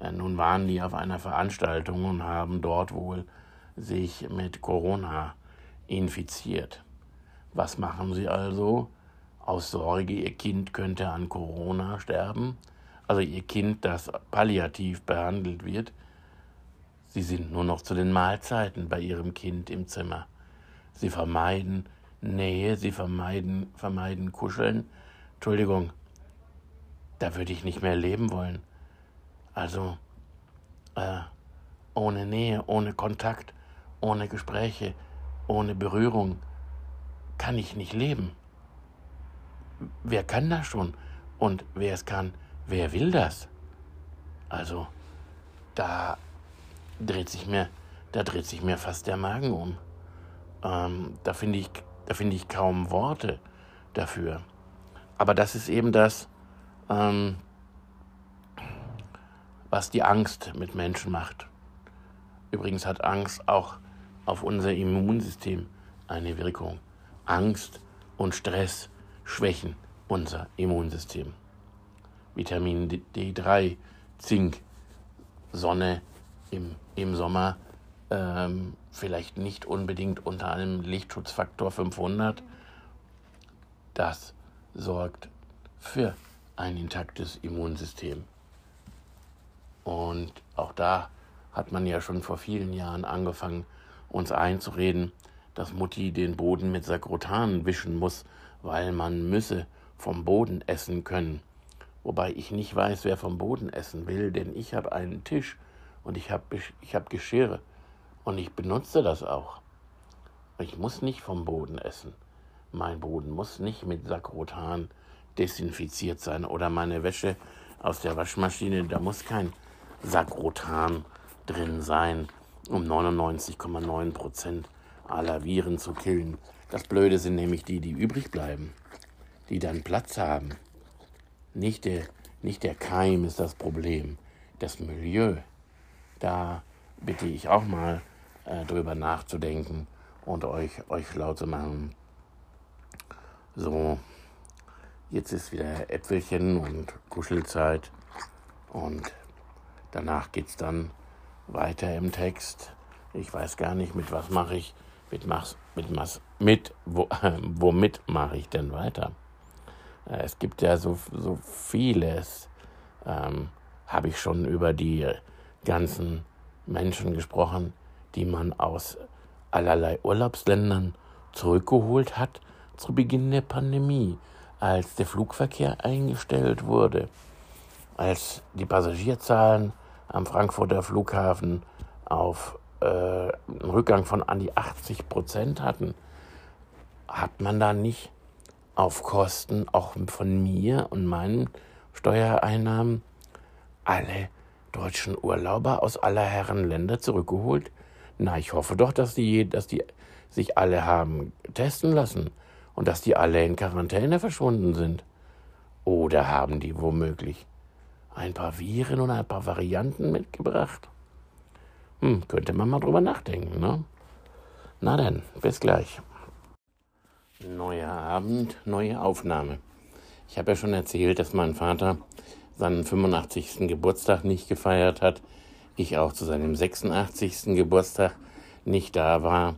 Äh, nun waren die auf einer Veranstaltung und haben dort wohl sich mit Corona infiziert. Was machen sie also? Aus Sorge, ihr Kind könnte an Corona sterben, also ihr Kind, das palliativ behandelt wird. Sie sind nur noch zu den Mahlzeiten bei ihrem Kind im Zimmer. Sie vermeiden Nähe, sie vermeiden, vermeiden Kuscheln. Entschuldigung, da würde ich nicht mehr leben wollen. Also äh, ohne Nähe, ohne Kontakt, ohne Gespräche, ohne Berührung kann ich nicht leben. Wer kann das schon? Und wer es kann, wer will das? Also, da dreht sich mir, da dreht sich mir fast der Magen um. Ähm, da finde ich, da finde ich kaum Worte dafür. Aber das ist eben das, ähm, was die Angst mit Menschen macht. Übrigens hat Angst auch auf unser Immunsystem eine Wirkung. Angst und Stress schwächen unser Immunsystem. Vitamin D3, Zink, Sonne im, im Sommer ähm, vielleicht nicht unbedingt unter einem Lichtschutzfaktor 500. Das sorgt für ein intaktes Immunsystem. Und auch da hat man ja schon vor vielen Jahren angefangen, uns einzureden, dass Mutti den Boden mit Sakrotan wischen muss, weil man müsse vom Boden essen können. Wobei ich nicht weiß, wer vom Boden essen will, denn ich habe einen Tisch und ich habe ich hab Geschirr und ich benutze das auch. Ich muss nicht vom Boden essen. Mein Boden muss nicht mit Sakrotan desinfiziert sein oder meine Wäsche aus der Waschmaschine, da muss kein Sakrotan drin sein, um 99,9 Prozent aller Viren zu killen. Das Blöde sind nämlich die, die übrig bleiben, die dann Platz haben. Nicht der, nicht der Keim ist das Problem, das Milieu. Da bitte ich auch mal äh, drüber nachzudenken und euch, euch schlau zu machen. So, jetzt ist wieder Äpfelchen und Kuschelzeit und danach geht es dann weiter im Text. Ich weiß gar nicht, mit was mache ich, mit, mach's, mit, was, mit wo, äh, womit mache ich denn weiter? Äh, es gibt ja so, so vieles, ähm, habe ich schon über die ganzen Menschen gesprochen, die man aus allerlei Urlaubsländern zurückgeholt hat zu Beginn der Pandemie, als der Flugverkehr eingestellt wurde, als die Passagierzahlen am Frankfurter Flughafen auf äh, einen Rückgang von an die 80 Prozent hatten, hat man da nicht auf Kosten auch von mir und meinen Steuereinnahmen alle deutschen Urlauber aus aller Herren Länder zurückgeholt? Na, ich hoffe doch, dass die, dass die sich alle haben testen lassen und dass die alle in Quarantäne verschwunden sind. Oder haben die womöglich ein paar Viren und ein paar Varianten mitgebracht? Hm, könnte man mal drüber nachdenken, ne? Na dann, bis gleich. Neuer Abend, neue Aufnahme. Ich habe ja schon erzählt, dass mein Vater seinen 85. Geburtstag nicht gefeiert hat, ich auch zu seinem 86. Geburtstag nicht da war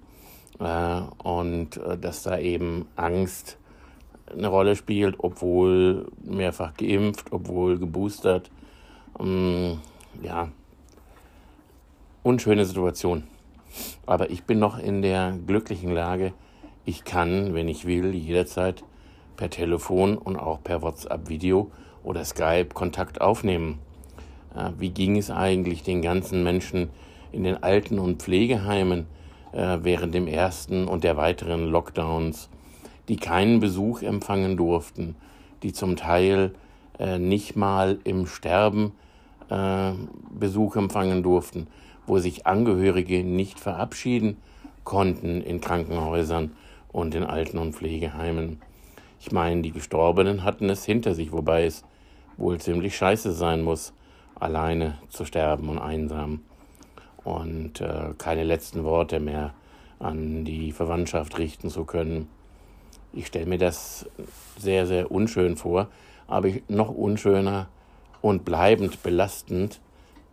und äh, dass da eben Angst eine Rolle spielt, obwohl mehrfach geimpft, obwohl geboostert. Ähm, ja, unschöne Situation. Aber ich bin noch in der glücklichen Lage, ich kann, wenn ich will, jederzeit per Telefon und auch per WhatsApp-Video oder Skype Kontakt aufnehmen. Wie ging es eigentlich den ganzen Menschen in den Alten- und Pflegeheimen äh, während dem ersten und der weiteren Lockdowns? die keinen Besuch empfangen durften, die zum Teil äh, nicht mal im Sterben äh, Besuch empfangen durften, wo sich Angehörige nicht verabschieden konnten in Krankenhäusern und in Alten- und Pflegeheimen. Ich meine, die Gestorbenen hatten es hinter sich, wobei es wohl ziemlich scheiße sein muss, alleine zu sterben und einsam und äh, keine letzten Worte mehr an die Verwandtschaft richten zu können. Ich stelle mir das sehr, sehr unschön vor, aber noch unschöner und bleibend belastend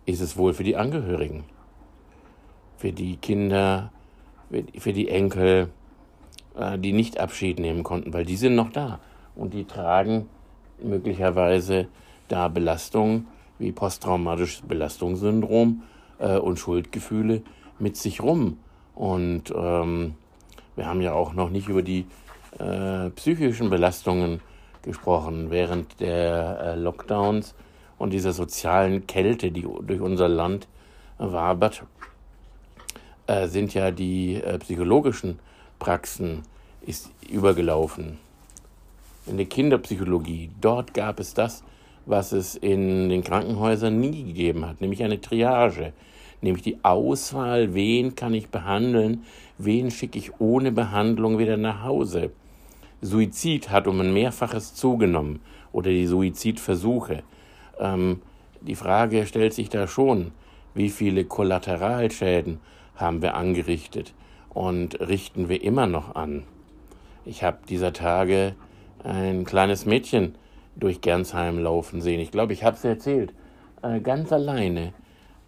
ist es wohl für die Angehörigen, für die Kinder, für die Enkel, äh, die nicht Abschied nehmen konnten, weil die sind noch da und die tragen möglicherweise da Belastungen wie posttraumatisches Belastungssyndrom äh, und Schuldgefühle mit sich rum. Und ähm, wir haben ja auch noch nicht über die äh, psychischen Belastungen gesprochen während der äh, Lockdowns und dieser sozialen Kälte, die durch unser Land wabert, äh, sind ja die äh, psychologischen Praxen ist übergelaufen. In der Kinderpsychologie, dort gab es das, was es in den Krankenhäusern nie gegeben hat, nämlich eine Triage, nämlich die Auswahl, wen kann ich behandeln, wen schicke ich ohne Behandlung wieder nach Hause. Suizid hat um ein Mehrfaches zugenommen oder die Suizidversuche. Ähm, die Frage stellt sich da schon, wie viele Kollateralschäden haben wir angerichtet und richten wir immer noch an. Ich habe dieser Tage ein kleines Mädchen durch Gernsheim laufen sehen. Ich glaube, ich habe es erzählt. Äh, ganz alleine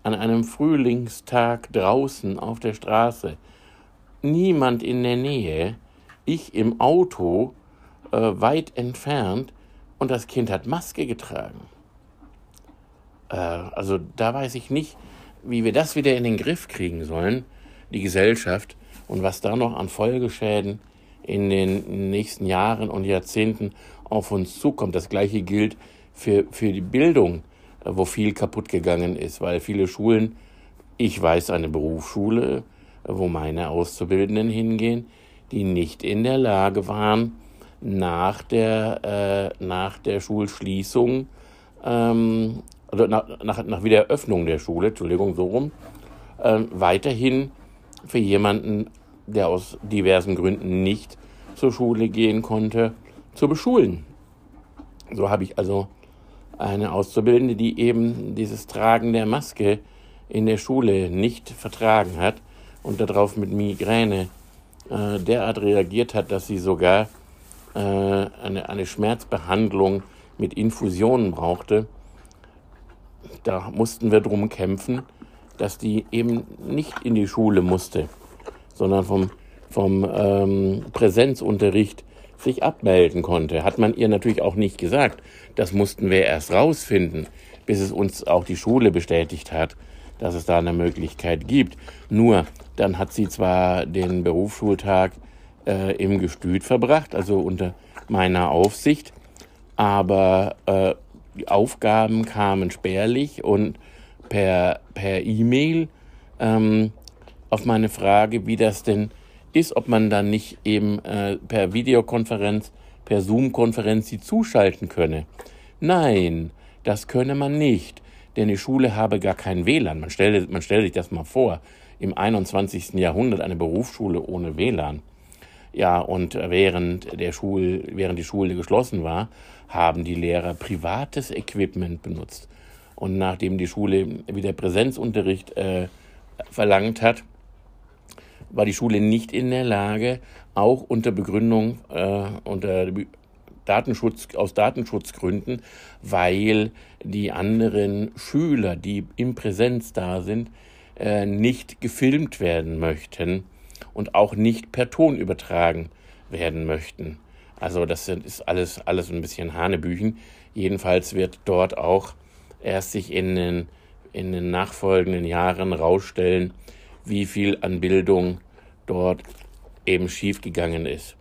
an einem Frühlingstag draußen auf der Straße. Niemand in der Nähe. Ich im Auto äh, weit entfernt und das Kind hat Maske getragen. Äh, also da weiß ich nicht, wie wir das wieder in den Griff kriegen sollen, die Gesellschaft, und was da noch an Folgeschäden in den nächsten Jahren und Jahrzehnten auf uns zukommt. Das gleiche gilt für, für die Bildung, wo viel kaputt gegangen ist, weil viele Schulen, ich weiß eine Berufsschule, wo meine Auszubildenden hingehen, die nicht in der Lage waren, nach der, äh, nach der Schulschließung, ähm, also nach, nach, nach Wiedereröffnung der Schule, Entschuldigung, so rum, äh, weiterhin für jemanden, der aus diversen Gründen nicht zur Schule gehen konnte, zu beschulen. So habe ich also eine Auszubildende, die eben dieses Tragen der Maske in der Schule nicht vertragen hat und darauf mit Migräne äh, derart reagiert hat, dass sie sogar äh, eine, eine Schmerzbehandlung mit Infusionen brauchte. Da mussten wir drum kämpfen, dass die eben nicht in die Schule musste, sondern vom, vom ähm, Präsenzunterricht sich abmelden konnte. Hat man ihr natürlich auch nicht gesagt. Das mussten wir erst rausfinden, bis es uns auch die Schule bestätigt hat, dass es da eine Möglichkeit gibt. Nur, dann hat sie zwar den Berufsschultag äh, im Gestüt verbracht, also unter meiner Aufsicht, aber äh, die Aufgaben kamen spärlich und per, per E-Mail ähm, auf meine Frage, wie das denn ist, ob man dann nicht eben äh, per Videokonferenz, per Zoom-Konferenz sie zuschalten könne. Nein, das könne man nicht, denn die Schule habe gar kein WLAN. Man stelle, man stelle sich das mal vor, im 21. Jahrhundert eine Berufsschule ohne WLAN. Ja, und während, der Schul, während die Schule geschlossen war, haben die Lehrer privates Equipment benutzt. Und nachdem die Schule wieder Präsenzunterricht äh, verlangt hat, war die Schule nicht in der Lage, auch unter Begründung äh, unter Datenschutz, aus Datenschutzgründen, weil die anderen Schüler, die im Präsenz da sind, äh, nicht gefilmt werden möchten und auch nicht per Ton übertragen werden möchten. Also das ist alles, alles ein bisschen Hanebüchen. Jedenfalls wird dort auch erst sich in den, in den nachfolgenden Jahren rausstellen, wie viel an Bildung dort eben schiefgegangen ist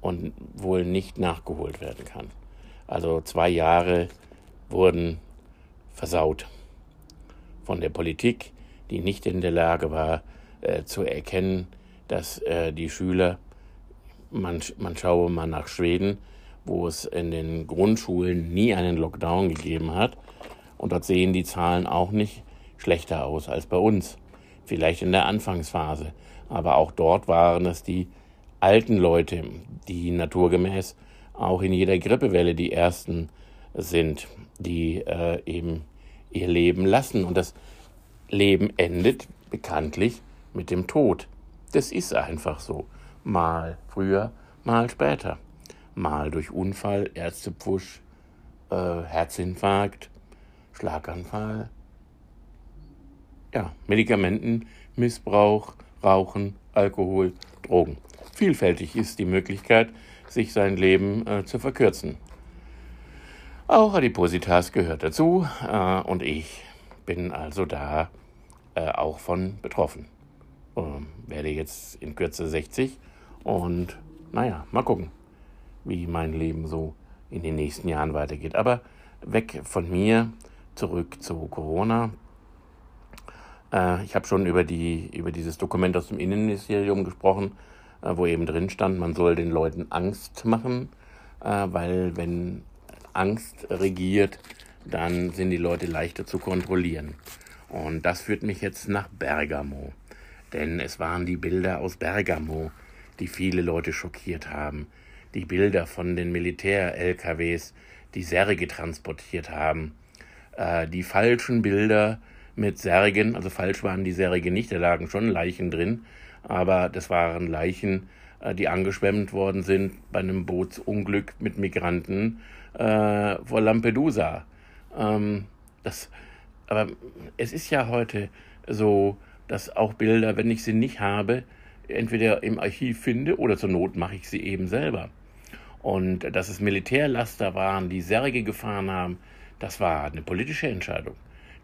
und wohl nicht nachgeholt werden kann. Also zwei Jahre wurden versaut von der Politik, die nicht in der Lage war äh, zu erkennen, dass äh, die Schüler Man, man schaue mal nach Schweden, wo es in den Grundschulen nie einen Lockdown gegeben hat. Und dort sehen die Zahlen auch nicht schlechter aus als bei uns. Vielleicht in der Anfangsphase. Aber auch dort waren es die alten Leute, die naturgemäß auch in jeder Grippewelle die ersten sind, die äh, eben ihr Leben lassen. Und das Leben endet bekanntlich mit dem Tod. Das ist einfach so. Mal früher, mal später. Mal durch Unfall, Ärztepfusch, äh, Herzinfarkt, Schlaganfall. Ja, Medikamentenmissbrauch, Rauchen, Alkohol, Drogen. Vielfältig ist die Möglichkeit, sich sein Leben äh, zu verkürzen. Auch Adipositas gehört dazu äh, und ich bin also da äh, auch von betroffen. Ähm, werde jetzt in Kürze 60 und naja, mal gucken, wie mein Leben so in den nächsten Jahren weitergeht. Aber weg von mir, zurück zu Corona. Äh, ich habe schon über, die, über dieses Dokument aus dem Innenministerium gesprochen, äh, wo eben drin stand, man soll den Leuten Angst machen, äh, weil wenn Angst regiert, dann sind die Leute leichter zu kontrollieren. Und das führt mich jetzt nach Bergamo. Denn es waren die Bilder aus Bergamo, die viele Leute schockiert haben. Die Bilder von den Militär-LKWs, die Särge transportiert haben. Äh, die falschen Bilder mit Särgen, also falsch waren die Särge nicht, da lagen schon Leichen drin, aber das waren Leichen, äh, die angeschwemmt worden sind bei einem Bootsunglück mit Migranten äh, vor Lampedusa. Ähm, das, aber es ist ja heute so, dass auch Bilder, wenn ich sie nicht habe, entweder im Archiv finde oder zur Not mache ich sie eben selber. Und dass es Militärlaster waren, die Särge gefahren haben, das war eine politische Entscheidung.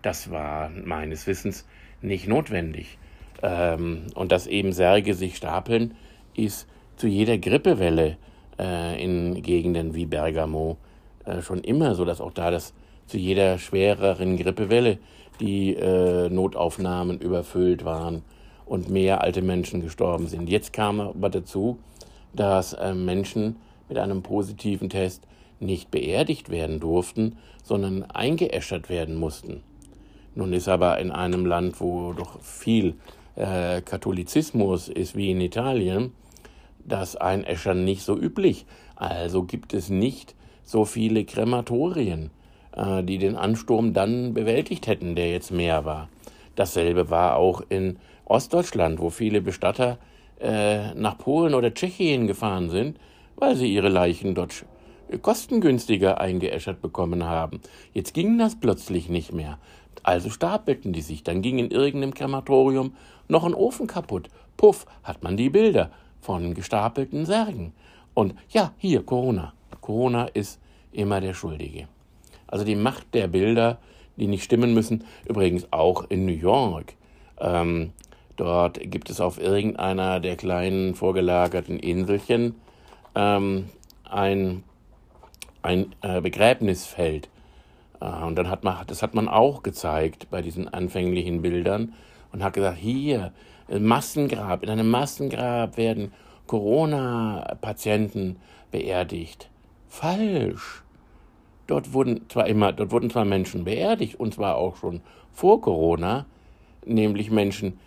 Das war meines Wissens nicht notwendig. Ähm, und dass eben Särge sich stapeln, ist zu jeder Grippewelle äh, in Gegenden wie Bergamo äh, schon immer so, dass auch da das zu jeder schwereren Grippewelle die äh, Notaufnahmen überfüllt waren und mehr alte Menschen gestorben sind. Jetzt kam aber dazu, dass äh, Menschen mit einem positiven Test nicht beerdigt werden durften, sondern eingeäschert werden mussten. Nun ist aber in einem Land, wo doch viel äh, Katholizismus ist wie in Italien, das Einäschern nicht so üblich. Also gibt es nicht so viele Krematorien äh, die den Ansturm dann bewältigt hätten, der jetzt mehr war. Dasselbe war auch in Ostdeutschland, wo viele Bestatter äh, nach Polen oder Tschechien gefahren sind, weil sie ihre Leichen dort kostengünstiger eingeäschert bekommen haben. Jetzt ging das plötzlich nicht mehr. Also stapelten die sich. Dann ging in irgendeinem Krematorium noch ein Ofen kaputt. Puff, hat man die Bilder von gestapelten Särgen. Und ja, hier, Corona. Corona ist immer der Schuldige. Also die Macht der Bilder, die nicht stimmen müssen. Übrigens auch in New York. Ähm, dort gibt es auf irgendeiner der kleinen vorgelagerten Inselchen ähm, ein, ein äh, Begräbnisfeld. Äh, und dann hat man, das hat man auch gezeigt bei diesen anfänglichen Bildern und hat gesagt, hier, Massengrab, in einem Massengrab werden Corona-Patienten beerdigt. Falsch. Dort wurden zwar immer, dort wurden zwar Menschen beerdigt, und zwar auch schon vor Corona, nämlich Menschen,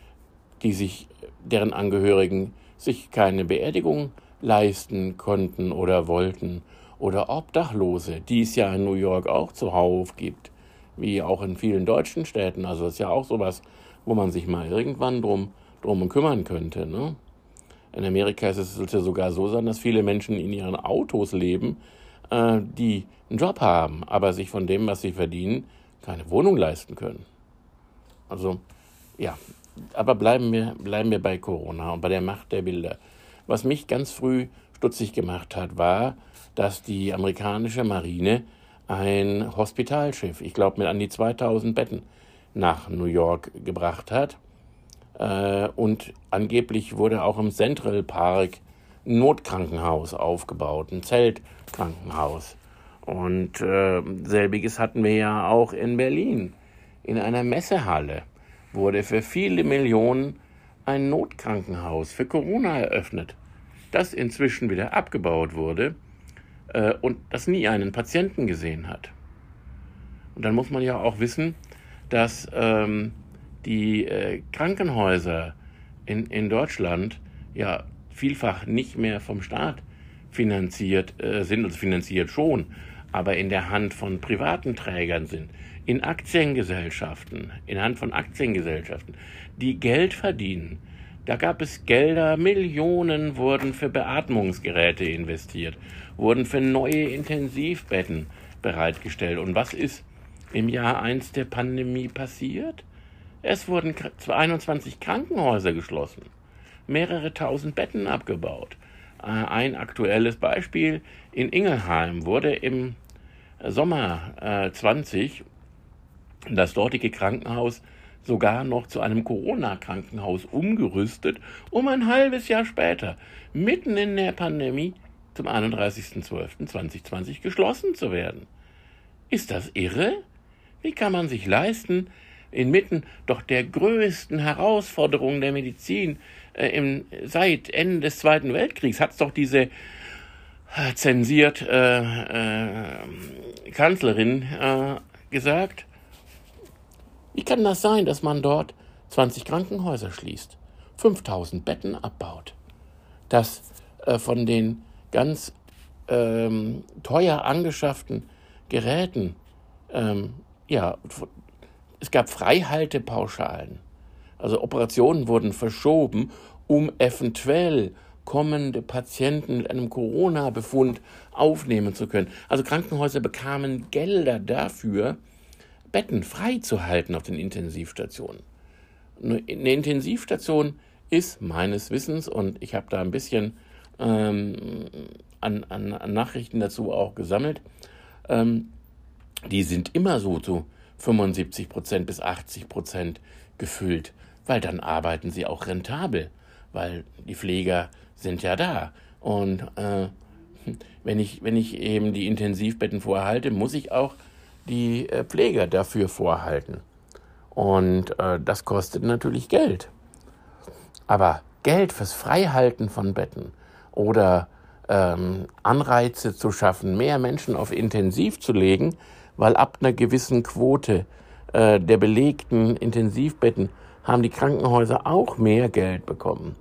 die sich, deren Angehörigen sich keine Beerdigung leisten konnten oder wollten, oder Obdachlose, die es ja in New York auch zuhauf gibt, wie auch in vielen deutschen Städten. Also ist ja auch sowas, wo man sich mal irgendwann drum, drum kümmern könnte. Ne? In Amerika ist es ja sogar so sein, dass viele Menschen in ihren Autos leben, äh, die einen Job haben, aber sich von dem, was sie verdienen, keine Wohnung leisten können. Also, ja, aber bleiben wir, bleiben wir bei Corona und bei der Macht der Bilder. Was mich ganz früh stutzig gemacht hat, war, dass die amerikanische Marine ein Hospitalschiff, ich glaube mit an die 2000 Betten, nach New York gebracht hat. Äh, und angeblich wurde auch im Central Park ein Notkrankenhaus aufgebaut, ein Zeltkrankenhaus. Und äh, selbiges hatten wir ja auch in Berlin. In einer Messehalle wurde für viele Millionen ein Notkrankenhaus für Corona eröffnet. das inzwischen wieder abgebaut wurde äh, und das nie einen Patienten gesehen hat. Und dann muss man ja auch wissen, dass ähm, die äh, Krankenhäuser in, in Deutschland ja vielfach nicht mehr vom Staat finanziert äh, sind, also finanziert schon, aber in der Hand von privaten Trägern sind, in Aktiengesellschaften, in Hand von Aktiengesellschaften, die Geld verdienen. Da gab es Gelder, Millionen wurden für Beatmungsgeräte investiert, wurden für neue Intensivbetten bereitgestellt. Und was ist im Jahr 1 der Pandemie passiert? Es wurden 21 Krankenhäuser geschlossen, mehrere tausend Betten abgebaut. Äh, ein aktuelles Beispiel in Ingelheim wurde im Sommer 20 äh, das dortige Krankenhaus sogar noch zu einem Corona-Krankenhaus umgerüstet, um ein halbes Jahr später, mitten in der Pandemie, zum 31.12.2020 geschlossen zu werden. Ist das irre? Wie kann man sich leisten, inmitten doch der größten Herausforderungen der Medizin äh, im, seit Ende des Zweiten Weltkriegs hat es doch diese äh, zensiert äh, äh, Kanzlerin äh, gesagt. Wie kann das sein, dass man dort 20 Krankenhäuser schließt, 5000 Betten abbaut, dass äh, von den ganz ähm, teuer angeschafften Geräten ähm, ja, es gab Freihaltepauschalen. Also Operationen wurden verschoben, um eventuell kommende Patienten mit einem Corona-Befund aufnehmen zu können. Also Krankenhäuser bekamen Gelder dafür, Betten freizuhalten auf den Intensivstationen. Eine Intensivstation ist meines Wissens, und ich habe da ein bisschen ähm, an, an, an, Nachrichten dazu auch gesammelt, ähm, die sind immer so zu 75 Prozent bis 80 Prozent gefüllt, weil dann arbeiten sie auch rentabel, weil die Pfleger sind ja da. Und äh, wenn, ich, wenn ich eben die Intensivbetten vorhalte, muss ich auch die äh, Pfleger dafür vorhalten. Und äh, das kostet natürlich Geld. Aber Geld fürs Freihalten von Betten oder ähm, Anreize zu schaffen, mehr Menschen auf Intensiv zu legen, weil ab einer gewissen Quote äh, der belegten Intensivbetten haben die Krankenhäuser auch mehr Geld bekommen.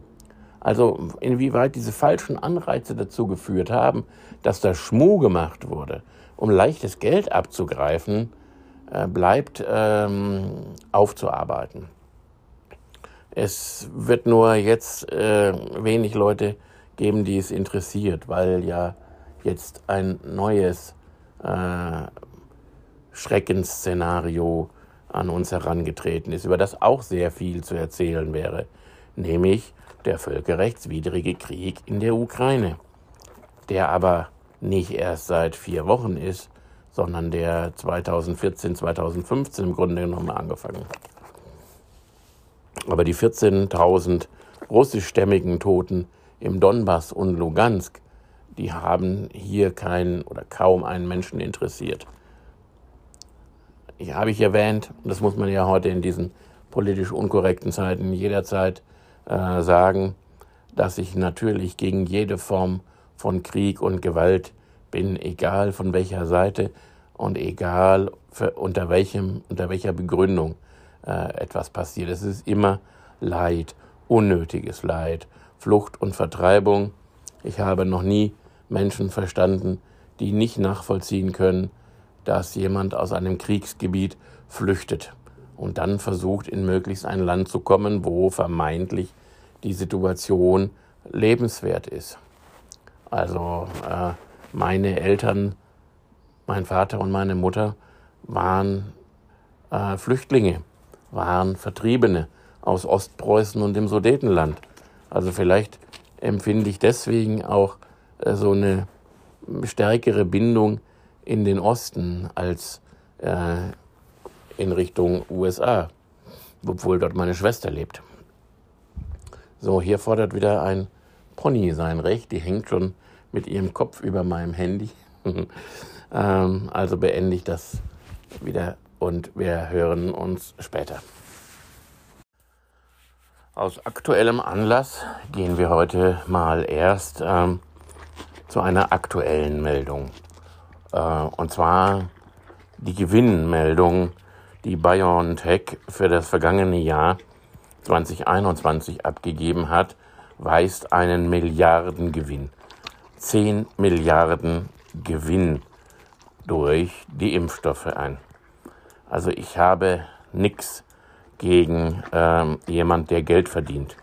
Also inwieweit diese falschen Anreize dazu geführt haben, dass da Schmuh gemacht wurde, um leichtes Geld abzugreifen, äh, bleibt ähm, aufzuarbeiten. Es wird nur jetzt äh, wenig Leute die es interessiert, weil ja jetzt ein neues äh, Schreckensszenario an uns herangetreten ist, über das auch sehr viel zu erzählen wäre, nämlich der völkerrechtswidrige Krieg in der Ukraine, der aber nicht erst seit vier Wochen ist, sondern der 2014, 2015 im Grunde genommen angefangen hat. Aber die 14.000 russischstämmigen Toten im Donbass und Lugansk, die haben hier keinen oder kaum einen Menschen interessiert ich, habe ich erwähnt, und das muss man ja heute in diesen politisch unkorrekten Zeiten jederzeit äh, sagen, dass ich natürlich gegen jede Form von Krieg und Gewalt bin, egal von welcher Seite und egal für, unter, welchem, unter welcher Begründung äh, etwas passiert. Es ist immer Leid, unnötiges Leid, Flucht und Vertreibung. Ich habe noch nie Menschen verstanden, die nicht nachvollziehen können, dass jemand aus einem Kriegsgebiet flüchtet und dann versucht, in möglichst ein Land zu kommen, wo vermeintlich die Situation lebenswert ist. Also äh, meine Eltern, mein Vater und meine Mutter waren äh, Flüchtlinge, waren Vertriebene aus Ostpreußen und dem Sudetenland. Also vielleicht empfinde ich deswegen auch äh, so eine stärkere Bindung in den Osten als äh, in Richtung USA, obwohl dort meine Schwester lebt. So, hier fordert wieder ein Pony sein Recht. Die hängt schon mit ihrem Kopf über meinem Handy. ähm, also beende ich das wieder und wir hören uns später. Aus aktuellem Anlass gehen wir heute mal erst ähm, zu einer aktuellen Meldung. Äh, und zwar die Gewinnmeldung, die BioNTech für das vergangene Jahr 2021 abgegeben hat, weist einen Milliardengewinn. 10 Milliarden Gewinn durch die Impfstoffe ein. Also ich habe nichts gegen ähm, jemand, der Geld verdient.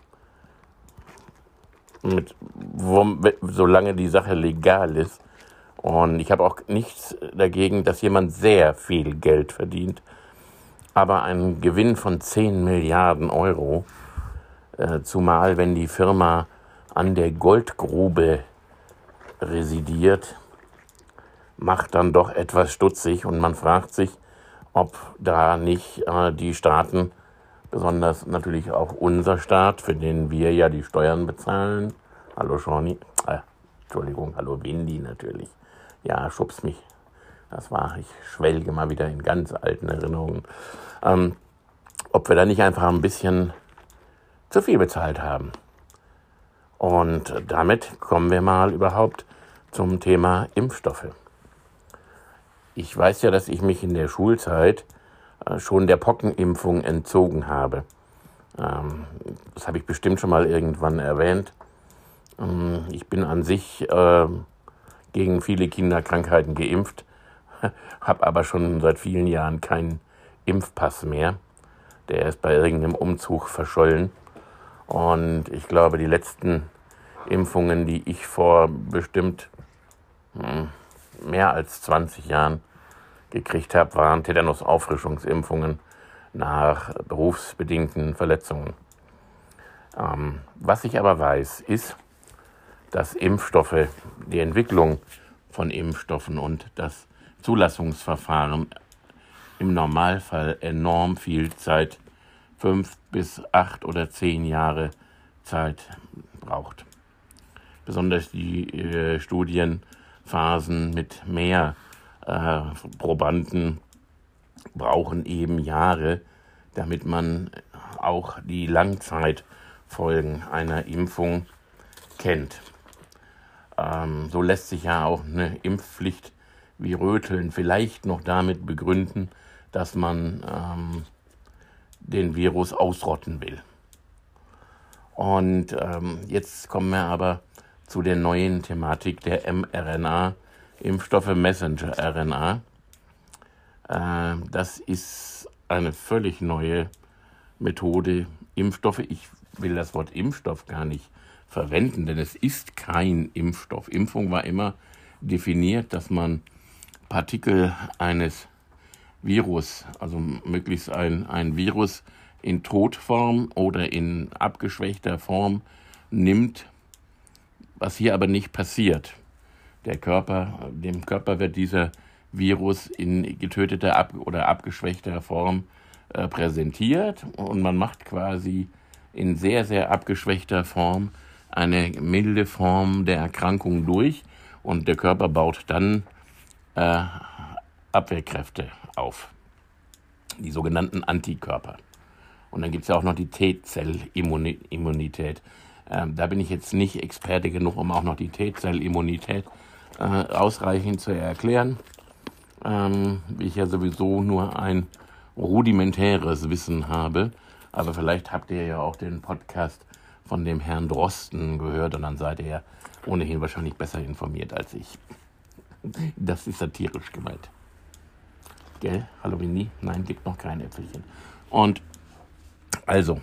Mit, wo, solange die Sache legal ist. Und ich habe auch nichts dagegen, dass jemand sehr viel Geld verdient. Aber ein Gewinn von 10 Milliarden Euro, äh, zumal wenn die Firma an der Goldgrube residiert, macht dann doch etwas stutzig und man fragt sich, ob da nicht äh, die Staaten, besonders natürlich auch unser Staat, für den wir ja die Steuern bezahlen, hallo Shawnee, äh, Entschuldigung, hallo Windy natürlich, ja, schubs mich, das war, ich schwelge mal wieder in ganz alten Erinnerungen, ähm, ob wir da nicht einfach ein bisschen zu viel bezahlt haben. Und damit kommen wir mal überhaupt zum Thema Impfstoffe. Ich weiß ja, dass ich mich in der Schulzeit schon der Pockenimpfung entzogen habe. Ähm, das habe ich bestimmt schon mal irgendwann erwähnt. Ähm, ich bin an sich äh, gegen viele Kinderkrankheiten geimpft, habe aber schon seit vielen Jahren keinen Impfpass mehr. Der ist bei irgendeinem Umzug verschollen. Und ich glaube, die letzten Impfungen, die ich vor bestimmt hm, mehr als 20 Jahren gekriegt habe, waren Tetanus-Auffrischungsimpfungen nach berufsbedingten Verletzungen. Ähm, was ich aber weiß, ist, dass Impfstoffe, die Entwicklung von Impfstoffen und das Zulassungsverfahren im Normalfall enorm viel Zeit, fünf bis acht oder zehn Jahre Zeit braucht. Besonders die äh, Studienphasen mit mehr äh, Probanden brauchen eben Jahre, damit man auch die Langzeitfolgen einer Impfung kennt. Ähm, so lässt sich ja auch eine Impfpflicht wie Röteln vielleicht noch damit begründen, dass man ähm, den Virus ausrotten will. Und ähm, jetzt kommen wir aber zu der neuen Thematik der mRNA Impfstoffe Messenger-RNA. Äh, das ist eine völlig neue Methode. Impfstoffe, ich will das Wort Impfstoff gar nicht verwenden, denn es ist kein Impfstoff. Impfung war immer definiert, dass man Partikel eines Virus, also möglichst ein, ein Virus in Todform oder in abgeschwächter Form nimmt, was hier aber nicht passiert. Der Körper, dem Körper wird dieser Virus in getöteter ab oder abgeschwächter Form äh, präsentiert und man macht quasi in sehr, sehr abgeschwächter Form eine milde Form der Erkrankung durch und der Körper baut dann äh, Abwehrkräfte auf, die sogenannten Antikörper. Und dann gibt es ja auch noch die T-Zellimmunität. Ähm, da bin ich jetzt nicht Experte genug, um auch noch die T-Zellimmunität äh, ausreichend zu erklären. Ähm, wie ich ja sowieso nur ein rudimentäres Wissen habe. Aber vielleicht habt ihr ja auch den Podcast von dem Herrn Drosten gehört und dann seid ihr ja ohnehin wahrscheinlich besser informiert als ich. Das ist satirisch gemeint. Gell? Hallo Winnie? Nein, gibt noch kein Äpfelchen. Und also,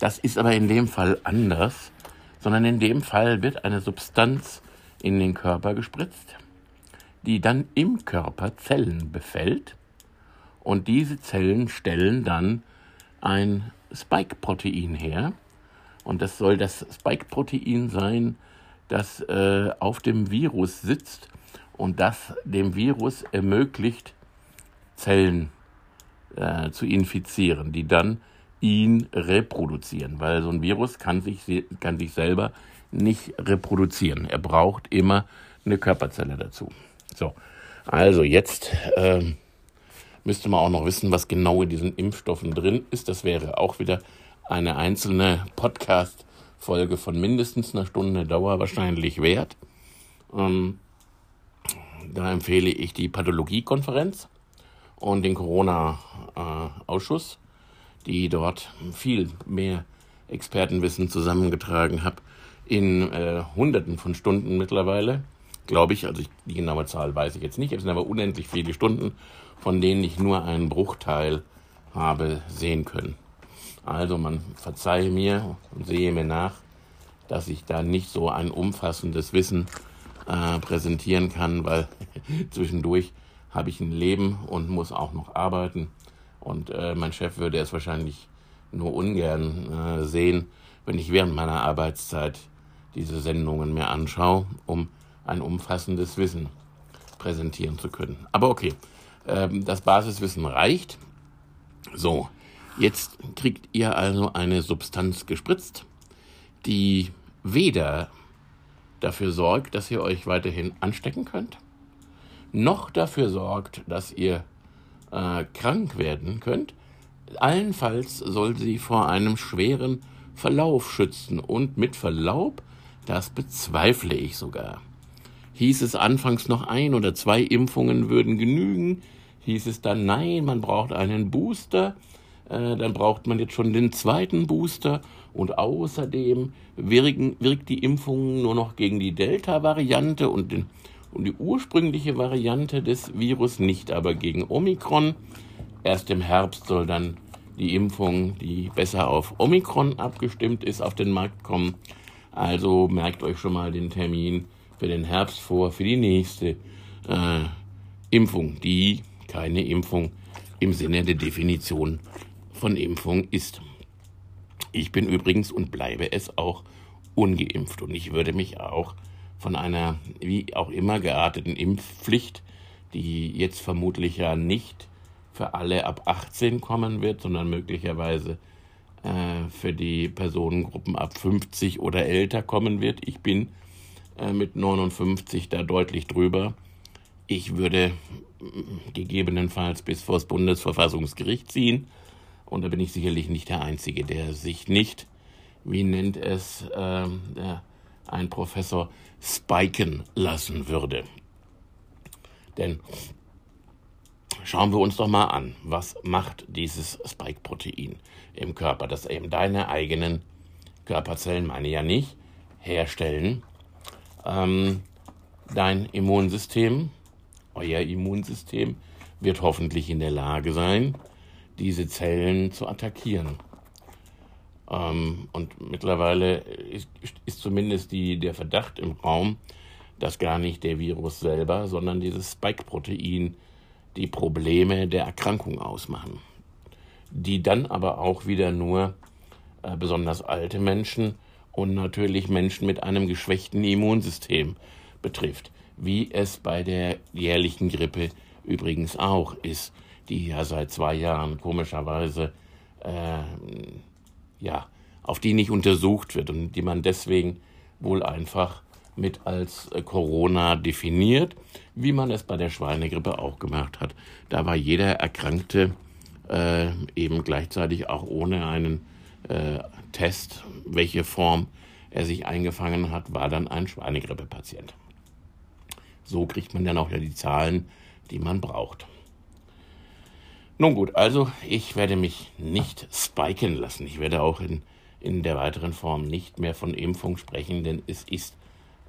das ist aber in dem Fall anders, sondern in dem Fall wird eine Substanz in den Körper gespritzt, die dann im Körper Zellen befällt und diese Zellen stellen dann ein Spike-Protein her. Und das soll das Spike-Protein sein, das äh, auf dem Virus sitzt und das dem Virus ermöglicht, Zellen äh, zu infizieren, die dann ihn reproduzieren, weil so ein Virus kann sich, kann sich selber nicht reproduzieren. Er braucht immer eine Körperzelle dazu. So, also jetzt ähm, müsste man auch noch wissen, was genau in diesen Impfstoffen drin ist. Das wäre auch wieder eine einzelne Podcast-Folge von mindestens einer Stunde Dauer wahrscheinlich wert. Ähm, da empfehle ich die Pathologie-Konferenz und den Corona-Ausschuss, die dort viel mehr Expertenwissen zusammengetragen habe in äh, Hunderten von Stunden mittlerweile, glaube ich. Also ich, die genaue Zahl weiß ich jetzt nicht. Es sind aber unendlich viele Stunden, von denen ich nur einen Bruchteil habe sehen können. Also man verzeihe mir und sehe mir nach, dass ich da nicht so ein umfassendes Wissen äh, präsentieren kann, weil zwischendurch habe ich ein Leben und muss auch noch arbeiten. Und äh, mein Chef würde es wahrscheinlich nur ungern äh, sehen, wenn ich während meiner Arbeitszeit diese Sendungen mir anschaue, um ein umfassendes Wissen präsentieren zu können. Aber okay, ähm, das Basiswissen reicht. So, jetzt kriegt ihr also eine Substanz gespritzt, die weder dafür sorgt, dass ihr euch weiterhin anstecken könnt, noch dafür sorgt, dass ihr äh, krank werden könnt. Allenfalls soll sie vor einem schweren Verlauf schützen und mit Verlaub, das bezweifle ich sogar. Hieß es anfangs noch ein oder zwei Impfungen würden genügen, hieß es dann nein, man braucht einen Booster, äh, dann braucht man jetzt schon den zweiten Booster und außerdem wirkt die Impfung nur noch gegen die Delta-Variante und, und die ursprüngliche Variante des Virus nicht, aber gegen Omikron. Erst im Herbst soll dann die Impfung, die besser auf Omikron abgestimmt ist, auf den Markt kommen. Also merkt euch schon mal den Termin für den Herbst vor, für die nächste äh, Impfung, die keine Impfung im Sinne der Definition von Impfung ist. Ich bin übrigens und bleibe es auch ungeimpft und ich würde mich auch von einer wie auch immer gearteten Impfpflicht, die jetzt vermutlich ja nicht für alle ab 18 kommen wird, sondern möglicherweise äh, für die Personengruppen ab 50 oder älter kommen wird. Ich bin äh, mit 59 da deutlich drüber. Ich würde mm, gegebenenfalls bis vor das Bundesverfassungsgericht ziehen. Und da bin ich sicherlich nicht der Einzige, der sich nicht, wie nennt es äh, ein Professor, spiken lassen würde. Denn Schauen wir uns doch mal an, was macht dieses Spike-Protein im Körper, das eben deine eigenen Körperzellen, meine ja nicht, herstellen. Ähm, dein Immunsystem, euer Immunsystem, wird hoffentlich in der Lage sein, diese Zellen zu attackieren. Ähm, und mittlerweile ist, ist zumindest die, der Verdacht im Raum, dass gar nicht der Virus selber, sondern dieses Spike-Protein die Probleme der Erkrankung ausmachen, die dann aber auch wieder nur äh, besonders alte Menschen und natürlich Menschen mit einem geschwächten Immunsystem betrifft, wie es bei der jährlichen Grippe übrigens auch ist, die ja seit zwei Jahren komischerweise äh, ja auf die nicht untersucht wird und die man deswegen wohl einfach mit als äh, Corona definiert, wie man es bei der Schweinegrippe auch gemacht hat. Da war jeder Erkrankte äh, eben gleichzeitig auch ohne einen äh, Test, welche Form er sich eingefangen hat, war dann ein Schweinegrippe-Patient. So kriegt man dann auch ja die Zahlen, die man braucht. Nun gut, also ich werde mich nicht spiken lassen. Ich werde auch in, in der weiteren Form nicht mehr von Impfung sprechen, denn es ist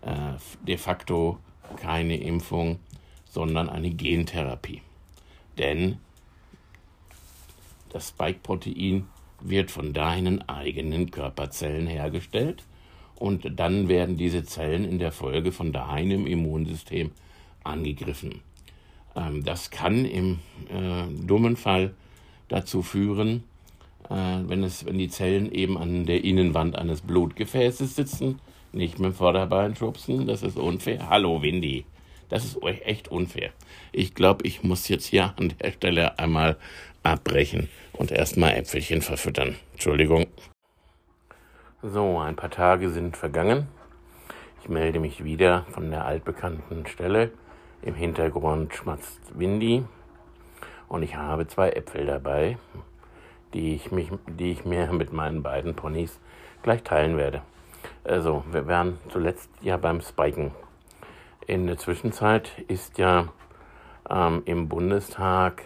äh, de facto keine Impfung, sondern eine Gentherapie. Denn das Spike-Protein wird von deinen eigenen Körperzellen hergestellt und dann werden diese Zellen in der Folge von deinem Immunsystem angegriffen. Ähm, das kann im äh, dummen Fall dazu führen, äh, wenn, es, wenn die Zellen eben an der Innenwand eines Blutgefäßes sitzen, nicht mit dem Vorderbein schubsen, das ist unfair. Hallo, Windy. Das ist echt unfair. Ich glaube, ich muss jetzt hier an der Stelle einmal abbrechen und erstmal Äpfelchen verfüttern. Entschuldigung. So, ein paar Tage sind vergangen. Ich melde mich wieder von der altbekannten Stelle. Im Hintergrund schmatzt Windy und ich habe zwei Äpfel dabei. die ich, mich, die ich mir mit meinen beiden Ponys gleich teilen werde. Also, wir waren zuletzt ja beim Spiken. In der Zwischenzeit ist ja ähm, im Bundestag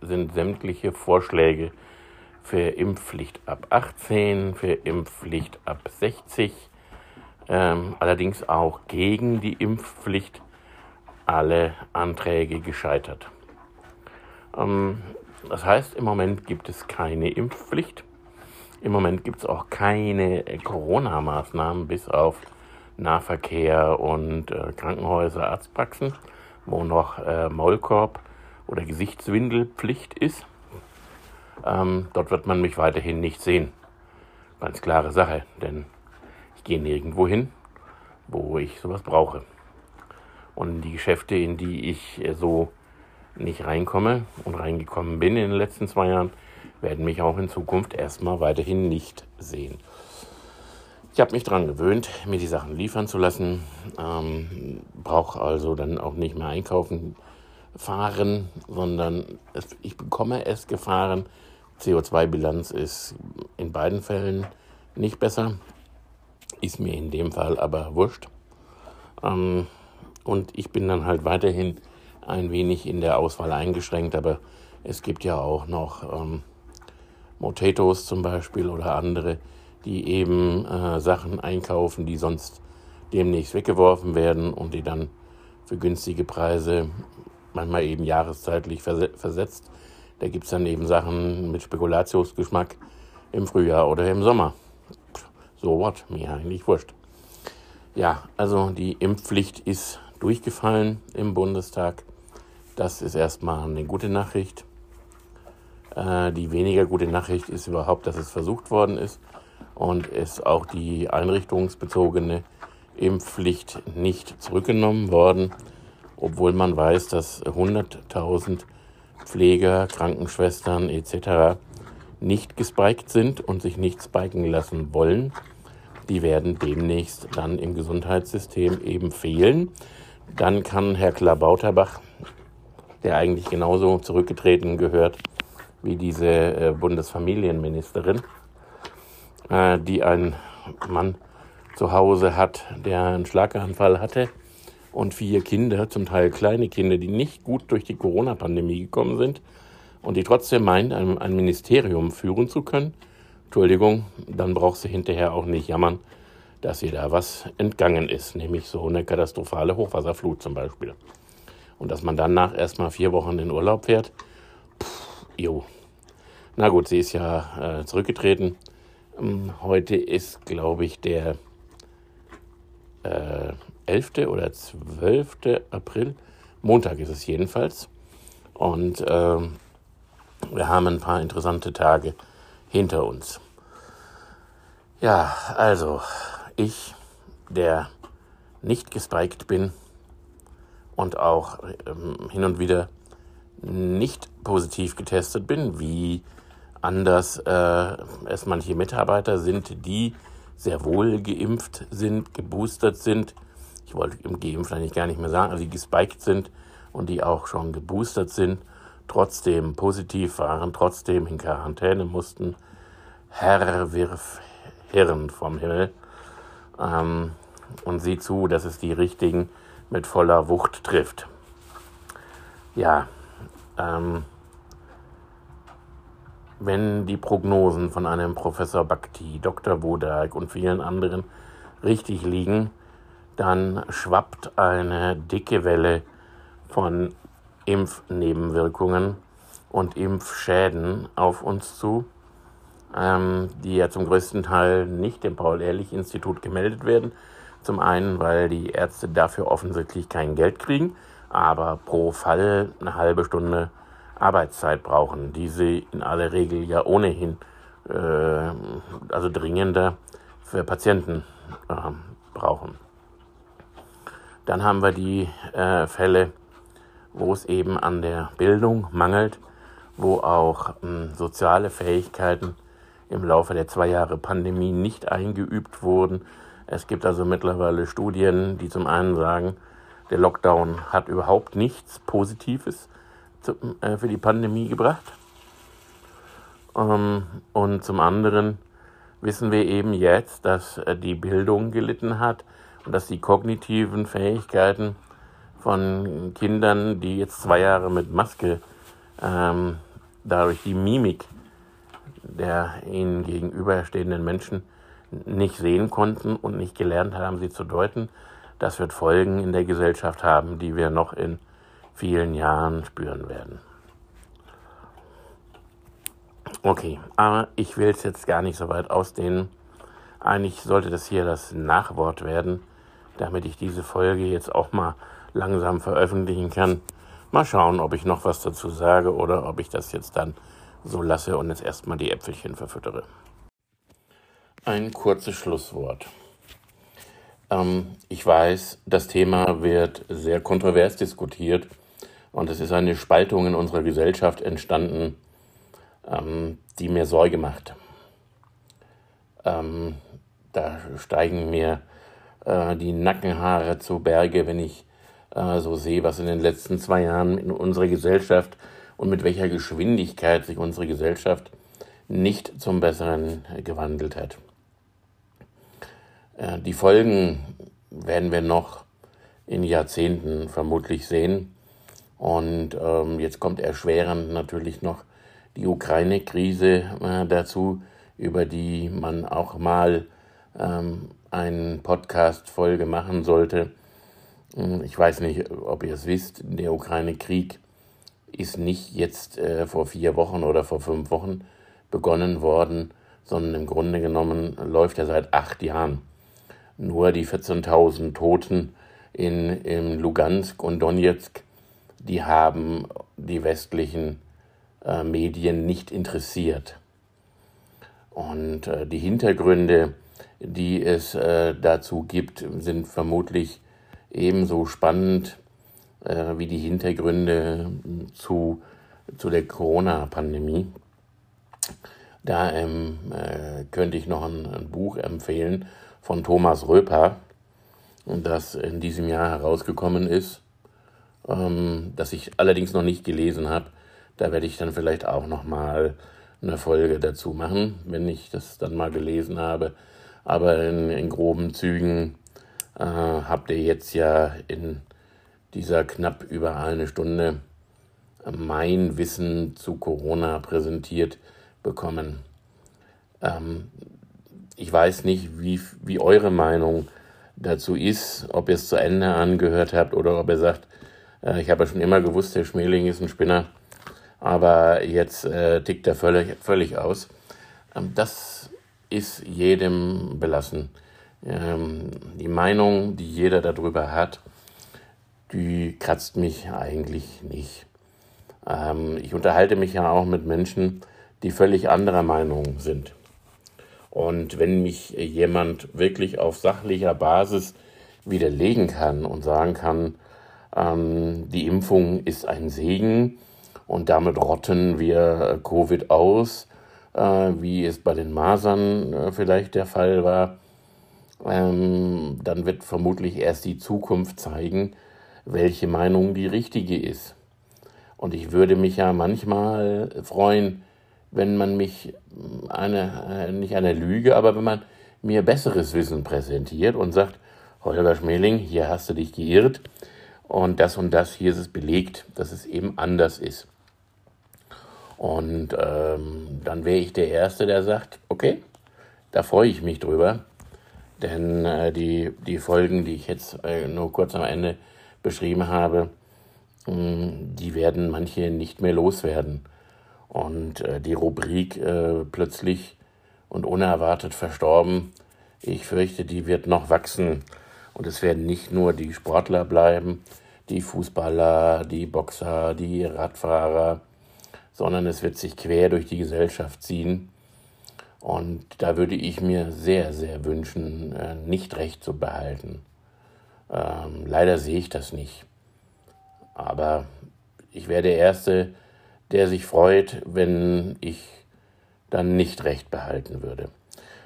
sind sämtliche Vorschläge für Impfpflicht ab 18, für Impfpflicht ab 60, ähm, allerdings auch gegen die Impfpflicht alle Anträge gescheitert. Ähm, das heißt, im Moment gibt es keine Impfpflicht. Im Moment gibt es auch keine Corona-Maßnahmen bis auf Nahverkehr und äh, Krankenhäuser, Arztpraxen, wo noch äh, Maulkorb oder Gesichtswindelpflicht ist. Ähm, dort wird man mich weiterhin nicht sehen. Ganz klare Sache, denn ich gehe nirgendwo hin, wo ich sowas brauche. Und die Geschäfte, in die ich äh, so nicht reinkomme und reingekommen bin in den letzten zwei Jahren, werden mich auch in Zukunft erstmal weiterhin nicht sehen. Ich habe mich daran gewöhnt, mir die Sachen liefern zu lassen, ähm, brauche also dann auch nicht mehr einkaufen fahren, sondern es, ich bekomme es gefahren. CO2-Bilanz ist in beiden Fällen nicht besser, ist mir in dem Fall aber wurscht. Ähm, und ich bin dann halt weiterhin ein wenig in der Auswahl eingeschränkt, aber es gibt ja auch noch ähm, Motatos zum Beispiel oder andere, die eben äh, Sachen einkaufen, die sonst demnächst weggeworfen werden und die dann für günstige Preise, manchmal eben jahreszeitlich versetzt. Da gibt es dann eben Sachen mit Spekulationsgeschmack im Frühjahr oder im Sommer. So what, mir eigentlich wurscht. Ja, also die Impfpflicht ist durchgefallen im Bundestag. Das ist erstmal eine gute Nachricht. Äh, die weniger gute Nachricht ist überhaupt, dass es versucht worden ist und es auch die einrichtungsbezogene Impfpflicht nicht zurückgenommen worden, obwohl man weiß, dass 100.000 Pfleger, Krankenschwestern etc. nicht gespiked sind und sich nicht spiken lassen wollen. Die werden demnächst dann im Gesundheitssystem eben fehlen. Dann kann Herr Klabauterbach der eigentlich genauso zurückgetreten gehört wie diese äh, Bundesfamilienministerin, äh, die einen Mann zu Hause hat, der einen Schlaganfall hatte und vier Kinder, zum Teil kleine Kinder, die nicht gut durch die Corona-Pandemie gekommen sind und die trotzdem meint, ein, ein Ministerium führen zu können. Entschuldigung, dann braucht sie hinterher auch nicht jammern, dass ihr da was entgangen ist, nämlich so eine katastrophale Hochwasserflut zum Beispiel. Und dass man danach erstmal vier Wochen in Urlaub fährt, pff, jo. Na gut, sie ist ja äh, zurückgetreten. Ähm, heute ist, glaube ich, der äh, 11. oder 12. April. Montag ist es jedenfalls. Und äh, wir haben ein paar interessante Tage hinter uns. Ja, also ich, der nicht gespiked bin, und auch ähm, hin und wieder nicht positiv getestet bin, wie anders äh, es manche Mitarbeiter sind, die sehr wohl geimpft sind, geboostert sind. Ich wollte im geimpft eigentlich gar nicht mehr sagen, also die gespiked sind und die auch schon geboostert sind, trotzdem positiv waren, trotzdem in Quarantäne mussten. Herr wirf Hirn vom Himmel ähm, und sieh zu, dass es die richtigen mit voller Wucht trifft. Ja, ähm, wenn die Prognosen von einem Professor Bhakti, Dr. Wodak und vielen anderen richtig liegen, dann schwappt eine dicke Welle von Impfnebenwirkungen und Impfschäden auf uns zu, ähm, die ja zum größten Teil nicht dem Paul-Ehrlich-Institut gemeldet werden, zum einen, weil die Ärzte dafür offensichtlich kein Geld kriegen, aber pro Fall eine halbe Stunde Arbeitszeit brauchen, die sie in aller Regel ja ohnehin, äh, also dringender für Patienten äh, brauchen. Dann haben wir die äh, Fälle, wo es eben an der Bildung mangelt, wo auch ähm, soziale Fähigkeiten im Laufe der zwei Jahre Pandemie nicht eingeübt wurden, es gibt also mittlerweile Studien, die zum einen sagen, der Lockdown hat überhaupt nichts Positives äh, für die Pandemie gebracht. Ähm, und zum anderen wissen wir eben jetzt, dass äh, die Bildung gelitten hat und dass die kognitiven Fähigkeiten von Kindern, die jetzt zwei Jahre mit Maske ähm, dadurch die Mimik der ihnen gegenüberstehenden Menschen nicht sehen konnten und nicht gelernt haben, sie zu deuten. Das wird Folgen in der Gesellschaft haben, die wir noch in vielen Jahren spüren werden. Okay, aber ich will es jetzt gar nicht so weit ausdehnen. Eigentlich sollte das hier das Nachwort werden, damit ich diese Folge jetzt auch mal langsam veröffentlichen kann. Mal schauen, ob ich noch was dazu sage oder ob ich das jetzt dann so lasse und jetzt erstmal die Äpfelchen verfüttere. Ein kurzes Schlusswort. Ähm, ich weiß, das Thema wird sehr kontrovers diskutiert und es ist eine Spaltung in unserer Gesellschaft entstanden, ähm, die mir Sorge macht. Ähm, da steigen mir äh, die Nackenhaare zu Berge, wenn ich äh, so sehe, was in den letzten zwei Jahren in unserer Gesellschaft und mit welcher Geschwindigkeit sich unsere Gesellschaft nicht zum Besseren gewandelt hat. Äh, die Folgen werden wir noch in Jahrzehnten vermutlich sehen. Und ähm, jetzt kommt erschwerend natürlich noch die Ukraine-Krise äh, dazu, über die man auch mal ähm, eine Podcast-Folge machen sollte. Hm, ich weiß nicht, ob ihr es wisst, der Ukraine-Krieg ist nicht jetzt äh, vor vier Wochen oder vor fünf Wochen begonnen worden, sondern im Grunde genommen läuft er seit acht Jahren. Nur die 14.000 Toten in, in Lugansk und Donetsk, die haben die westlichen äh, Medien nicht interessiert. Und äh, die Hintergründe, die es äh, dazu gibt, sind vermutlich ebenso spannend äh, wie die Hintergründe zu, zu der Corona-Pandemie. Da ähm, äh, könnte ich noch ein, ein, Buch empfehlen von Thomas Röper, das in diesem Jahr herausgekommen ist, ähm, das ich allerdings noch nicht gelesen habe. Da werde ich dann vielleicht auch noch mal eine Folge dazu machen, wenn ich das dann mal gelesen habe. Aber in, in groben Zügen äh, habt ihr jetzt ja in dieser knapp über eine Stunde mein Wissen zu Corona präsentiert bekommen. Ähm, ich weiß nicht, wie, wie eure Meinung dazu ist, ob ihr es zu Ende angehört habt oder ob ihr sagt, äh, ich habe ja schon immer gewusst, der Schmeling ist ein Spinner, aber jetzt äh, tickt er völlig, völlig aus. Ähm, das ist jedem belassen. Ähm, die Meinung, die jeder darüber hat, die kratzt mich eigentlich nicht. Ähm, ich unterhalte mich ja auch mit Menschen, die völlig anderer Meinung sind. Und wenn mich jemand wirklich auf sachlicher Basis widerlegen kann und sagen kann, ähm, die Impfung ist ein Segen und damit rotten wir Covid aus, äh, wie es bei den Masern äh, vielleicht der Fall war, ähm, dann wird vermutlich erst die Zukunft zeigen, welche Meinung die richtige ist. Und ich würde mich ja manchmal freuen, wenn man mich eine, äh, nicht eine Lüge, aber wenn man mir besseres Wissen präsentiert und sagt, Holger Schmeling, hier hast du dich geirrt und das und das, hier ist es belegt, dass es eben anders ist. Und ähm, dann wäre ich der Erste, der sagt, okay, da freue ich mich drüber, denn äh, die, die Folgen, die ich jetzt äh, nur kurz am Ende beschrieben habe, mm, die werden manche nicht mehr loswerden. Und äh, die Rubrik äh, plötzlich und unerwartet verstorben, ich fürchte, die wird noch wachsen. Und es werden nicht nur die Sportler bleiben, die Fußballer, die Boxer, die Radfahrer, sondern es wird sich quer durch die Gesellschaft ziehen. Und da würde ich mir sehr, sehr wünschen, äh, nicht recht zu behalten. Ähm, leider sehe ich das nicht. Aber ich wäre der Erste, der sich freut, wenn ich dann nicht recht behalten würde.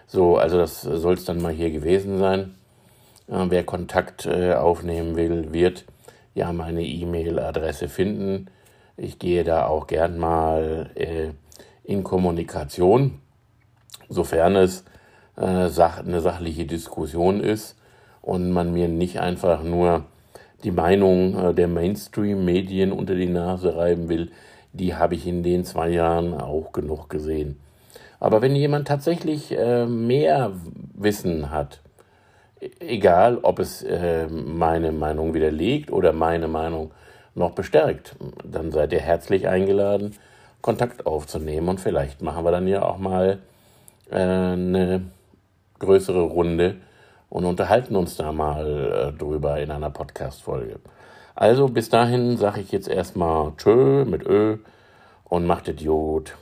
So, also das soll es dann mal hier gewesen sein. Äh, wer Kontakt äh, aufnehmen will, wird ja meine E-Mail-Adresse finden. Ich gehe da auch gern mal äh, in Kommunikation, sofern es eine sachliche Diskussion ist und man mir nicht einfach nur die Meinung der Mainstream-Medien unter die Nase reiben will, die habe ich in den zwei Jahren auch genug gesehen. Aber wenn jemand tatsächlich mehr Wissen hat, egal ob es äh, meine Meinung widerlegt oder meine Meinung noch bestärkt, dann seid ihr herzlich eingeladen, Kontakt aufzunehmen und vielleicht machen wir dann ja auch mal äh, eine größere Runde und unterhalten uns da mal äh, drüber in einer Podcast-Folge. Also bis dahin sage ich jetzt erstmal Tschö mit Ö und macht Idiot.